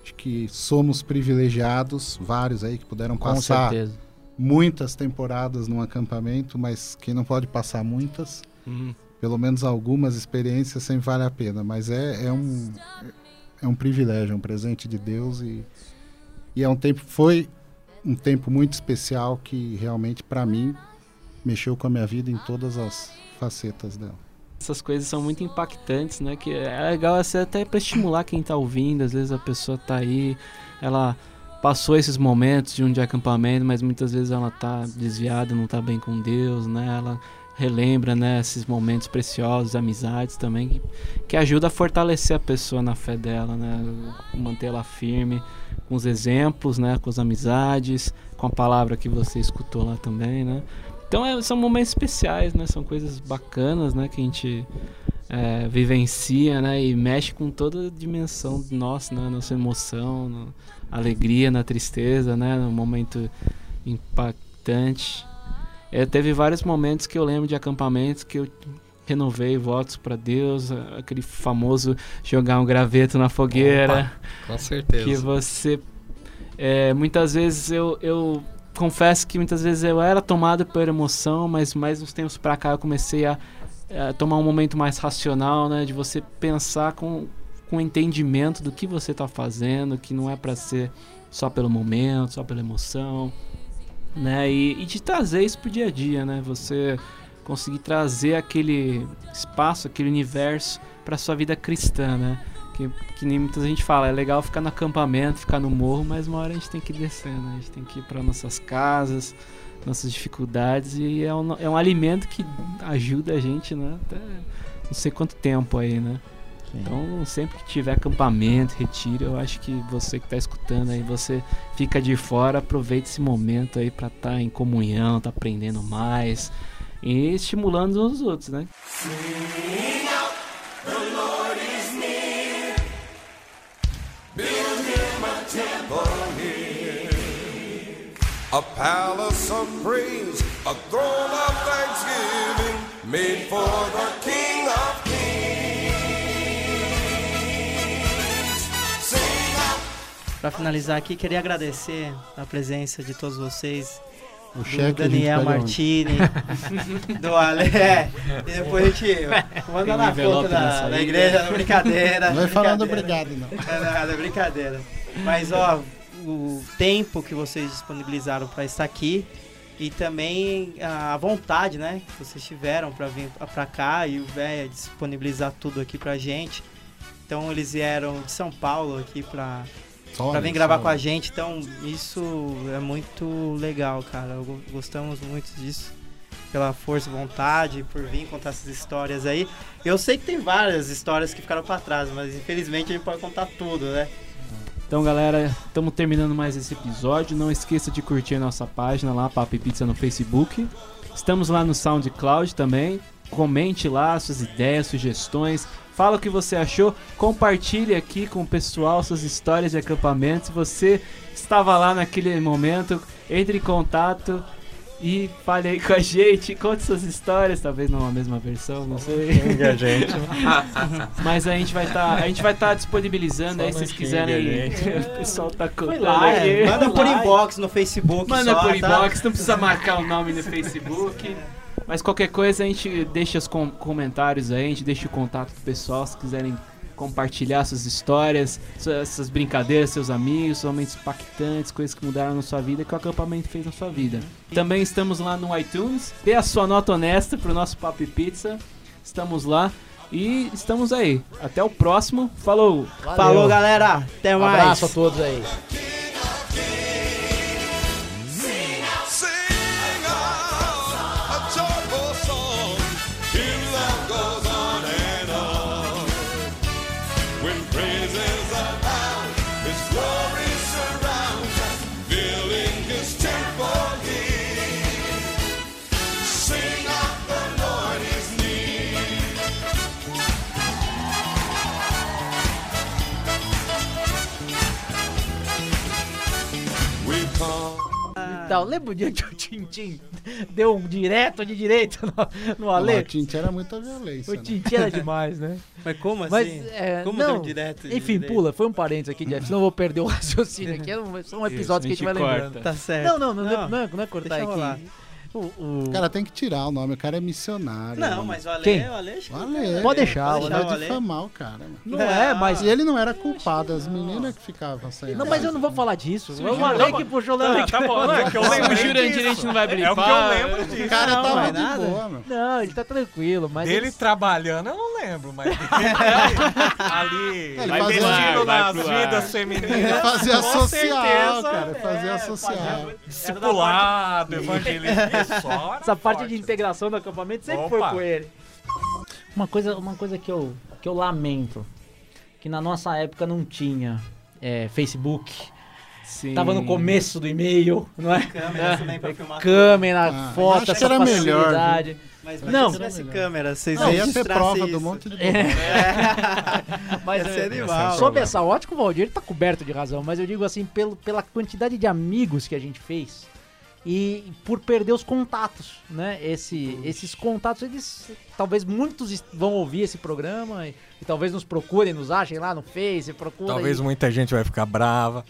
Acho que somos privilegiados, vários aí que puderam Com passar certeza. muitas temporadas num acampamento, mas quem não pode passar muitas, Uhum. Pelo menos algumas experiências sempre vale a pena. Mas é, é um é um privilégio, é um presente de Deus e, e é um tempo foi um tempo muito especial que realmente para mim mexeu com a minha vida em todas as facetas dela. Essas coisas são muito impactantes, né? Que é legal assim, até para estimular quem tá ouvindo. Às vezes a pessoa tá aí, ela passou esses momentos de um de acampamento, mas muitas vezes ela tá desviada, não tá bem com Deus, né? Ela relembra, né, esses momentos preciosos, amizades também, que, que ajuda a fortalecer a pessoa na fé dela, né, manter ela firme com os exemplos, né, com as amizades, com a palavra que você escutou lá também, né. Então é- são momentos especiais, né, são coisas bacanas, né, que a gente é, vivencia, né, e mexe com toda a dimensão nossa, né, nossa emoção, no- alegria, na tristeza, né, no momento impactante. É, teve vários momentos que eu lembro de acampamentos que eu renovei votos para Deus, aquele famoso jogar um graveto na fogueira, Com certeza. que você é, muitas vezes eu, eu confesso que muitas vezes eu era tomado por emoção, mas mais uns tempos para cá eu comecei a, a tomar um momento mais racional, né, de você pensar com com entendimento do que você está fazendo, que não é para ser só pelo momento, só pela emoção, né? E, e de trazer isso pro dia a dia, né? Você conseguir trazer aquele espaço, aquele universo para sua vida cristã, né? Que, que nem muita gente fala, é legal ficar no acampamento, ficar no morro, mas uma hora a gente tem que descer, né? A gente tem que ir para nossas casas, nossas dificuldades e é um, é um alimento que ajuda a gente, né? Até não sei quanto tempo aí, né? Então, sempre que tiver acampamento, retiro, eu acho que você que está escutando aí, você fica de fora, aproveita esse momento aí para estar em comunhão, tá aprendendo mais e estimulando aos outros, né? A palace of praise, a throne of thanksgiving, made for the King Pra finalizar aqui, queria agradecer a presença de todos vocês. O do Daniel? Martini, do Ale. é, E depois a gente manda um na conta na da, da igreja, não, brincadeira. Não vai falando brincadeira. obrigado, não. É nada, é brincadeira. Mas ó, o tempo que vocês disponibilizaram para estar aqui e também a vontade, né, que vocês tiveram para vir para cá e o véia disponibilizar tudo aqui pra gente. Então eles vieram de São Paulo aqui para Só para vir olha, gravar com a olha. gente. Então isso é muito legal, cara. Gostamos muito disso. Pela força e vontade, por vir contar essas histórias aí. Eu sei que tem várias histórias que ficaram para trás, mas infelizmente a gente pode contar tudo, né? Então, galera, estamos terminando mais esse episódio. Não esqueça de curtir a nossa página lá, Papo e Pizza no Facebook. Estamos lá no SoundCloud também. Comente lá suas ideias, sugestões. Fala o que você achou. Compartilhe aqui com o pessoal suas histórias de acampamento. Se você estava lá naquele momento, entre em contato e fale aí com a gente. Conte suas histórias. Talvez não a mesma versão, não sei. Xinga a gente. Mas a gente vai estar, a gente vai estar disponibilizando Só aí se vocês quiserem. o pessoal tá contando lá, é, manda por inbox no Facebook. Manda só, por tá? inbox, não precisa marcar o nome no Facebook. Mas qualquer coisa a gente deixa os com- comentários aí, a gente deixa o contato do pessoal se quiserem compartilhar suas histórias, suas, suas brincadeiras, seus amigos, momentos impactantes, coisas que mudaram na sua vida que o acampamento fez na sua vida. Também estamos lá no iTunes. Dê a sua nota honesta pro nosso Papo e Pizza. Estamos lá e estamos aí. Até o próximo. Falou! Valeu. Falou, galera. Até Um mais. abraço a todos aí. Então, lembra o dia que o Tintim deu um direto de direita no, no Ale? O Tinte era muita violência. O né? Tintim era demais, né? Mas como assim? Mas, é, como não, deu direto? de Enfim, direito? pula, foi um parênteses aqui, Jeff, senão eu vou perder o raciocínio aqui. é um- São episódios Isso, que a gente a vai gente lembrando. Tá certo. Não, não, não, é- não, é, não é cortar deixa rolar. aqui. O, o- Cara, tem que tirar o nome, o cara é missionário. Não, mano. mas o Ale, Quem? o Ale, O Ale, Pode deixar, Pode o Ale. de difamar o cara, mano. não é, mas. E ele não era culpado, as meninas que ficavam sem Não, mas eu não vou falar disso. É o Ale que puxou o Tá, tá bom, não, é que eu O lembrei Jurandir a não vai É o que eu lembro disso. O cara Não, tava mas de nada. boa, meu. Não, ele tá tranquilo, mas. Dele trabalhando, eu não lembro, mas ali Ele Vai vai nas vidas femininas. fazia com social, cara. Fazia é, social. Discipulado, evangelismo era Essa parte forte. de integração do acampamento sempre Opa. foi com ele. Uma coisa, uma coisa que, eu, que eu lamento, que na nossa época não tinha é, Facebook, Sim. tava no começo do e-mail, não é? Câmera também pra filmar. Câmera, Ah, foto, que essa era melhor. Mas Não. não, se tivesse câmera, vocês Não, ia ter prova isso. do monte de Mas Ia ser é, animal. Sob essa ótica, o Valdir tá coberto de razão, mas eu digo assim, pelo, pela quantidade de amigos que a gente fez e por perder os contatos, né? Esse, esses contatos, eles talvez muitos vão ouvir esse programa e, e talvez nos procurem, nos achem lá no Face, procurem. Talvez muita gente vai ficar brava.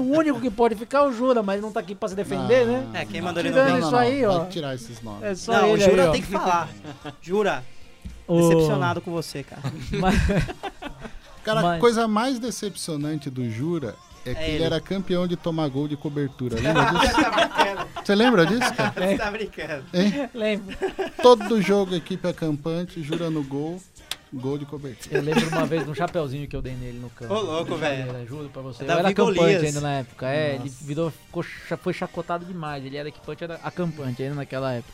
O único que pode ficar é o Jura, mas não tá aqui pra se defender, Não. né? É, quem mandou ele não vem. isso não, aí, não, ó. Tirar esses nomes. É só Não, o ele Jura aí, tem que falar. Jura, O- decepcionado com você, cara. Mas- Cara, a Mas- coisa mais decepcionante do Jura é que ele. ele. era campeão de tomar gol de cobertura. Lembra disso? Você lembra disso, cara? Você tá brincando. Hein? Lembro. Todo jogo, equipe acampante, Jura no gol, gol de cobertura. Eu lembro uma vez de um chapeuzinho que eu dei nele no campo. Ô, louco, velho. Juro pra você. É Eu era acampante Golias. ainda na época. É, ele virou, ficou, foi chacotado demais. Ele era equipante, era acampante ainda naquela época.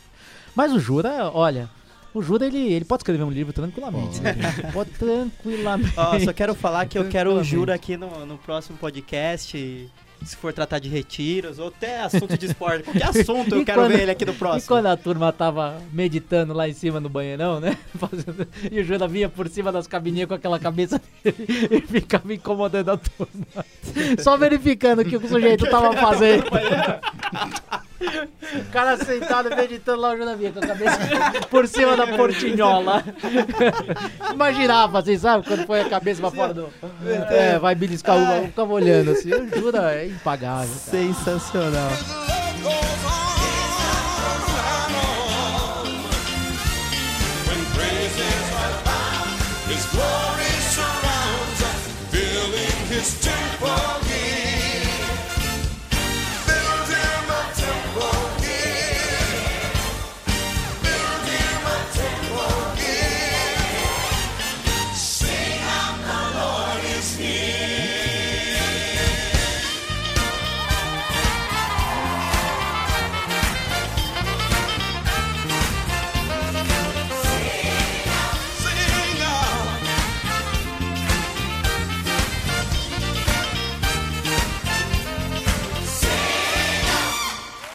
Mas o Jura, olha, o Jura ele, ele pode escrever um livro tranquilamente. né? Pode tranquilamente. Ó, só quero falar que eu quero o. Jura aqui no, no próximo podcast. Se for tratar de retiros ou até assunto de esporte. Qualquer assunto eu E quero quando- ver ele aqui no E próximo. quando a turma tava meditando lá em cima no banheirão, né? Fazendo- E o Jura vinha por cima das cabininhas com aquela cabeça dele e ficava incomodando a turma. Só verificando o que o sujeito tava fazendo. O cara sentado meditando lá, o Jura vinha com a cabeça por cima da portinhola. Imaginava, assim, sabe? Quando põe a cabeça pra fora do. É, vai beliscar uma, eu ficava olhando assim. O Jura é impagável. cara. Sensacional. Glory surrounds us, filling His temple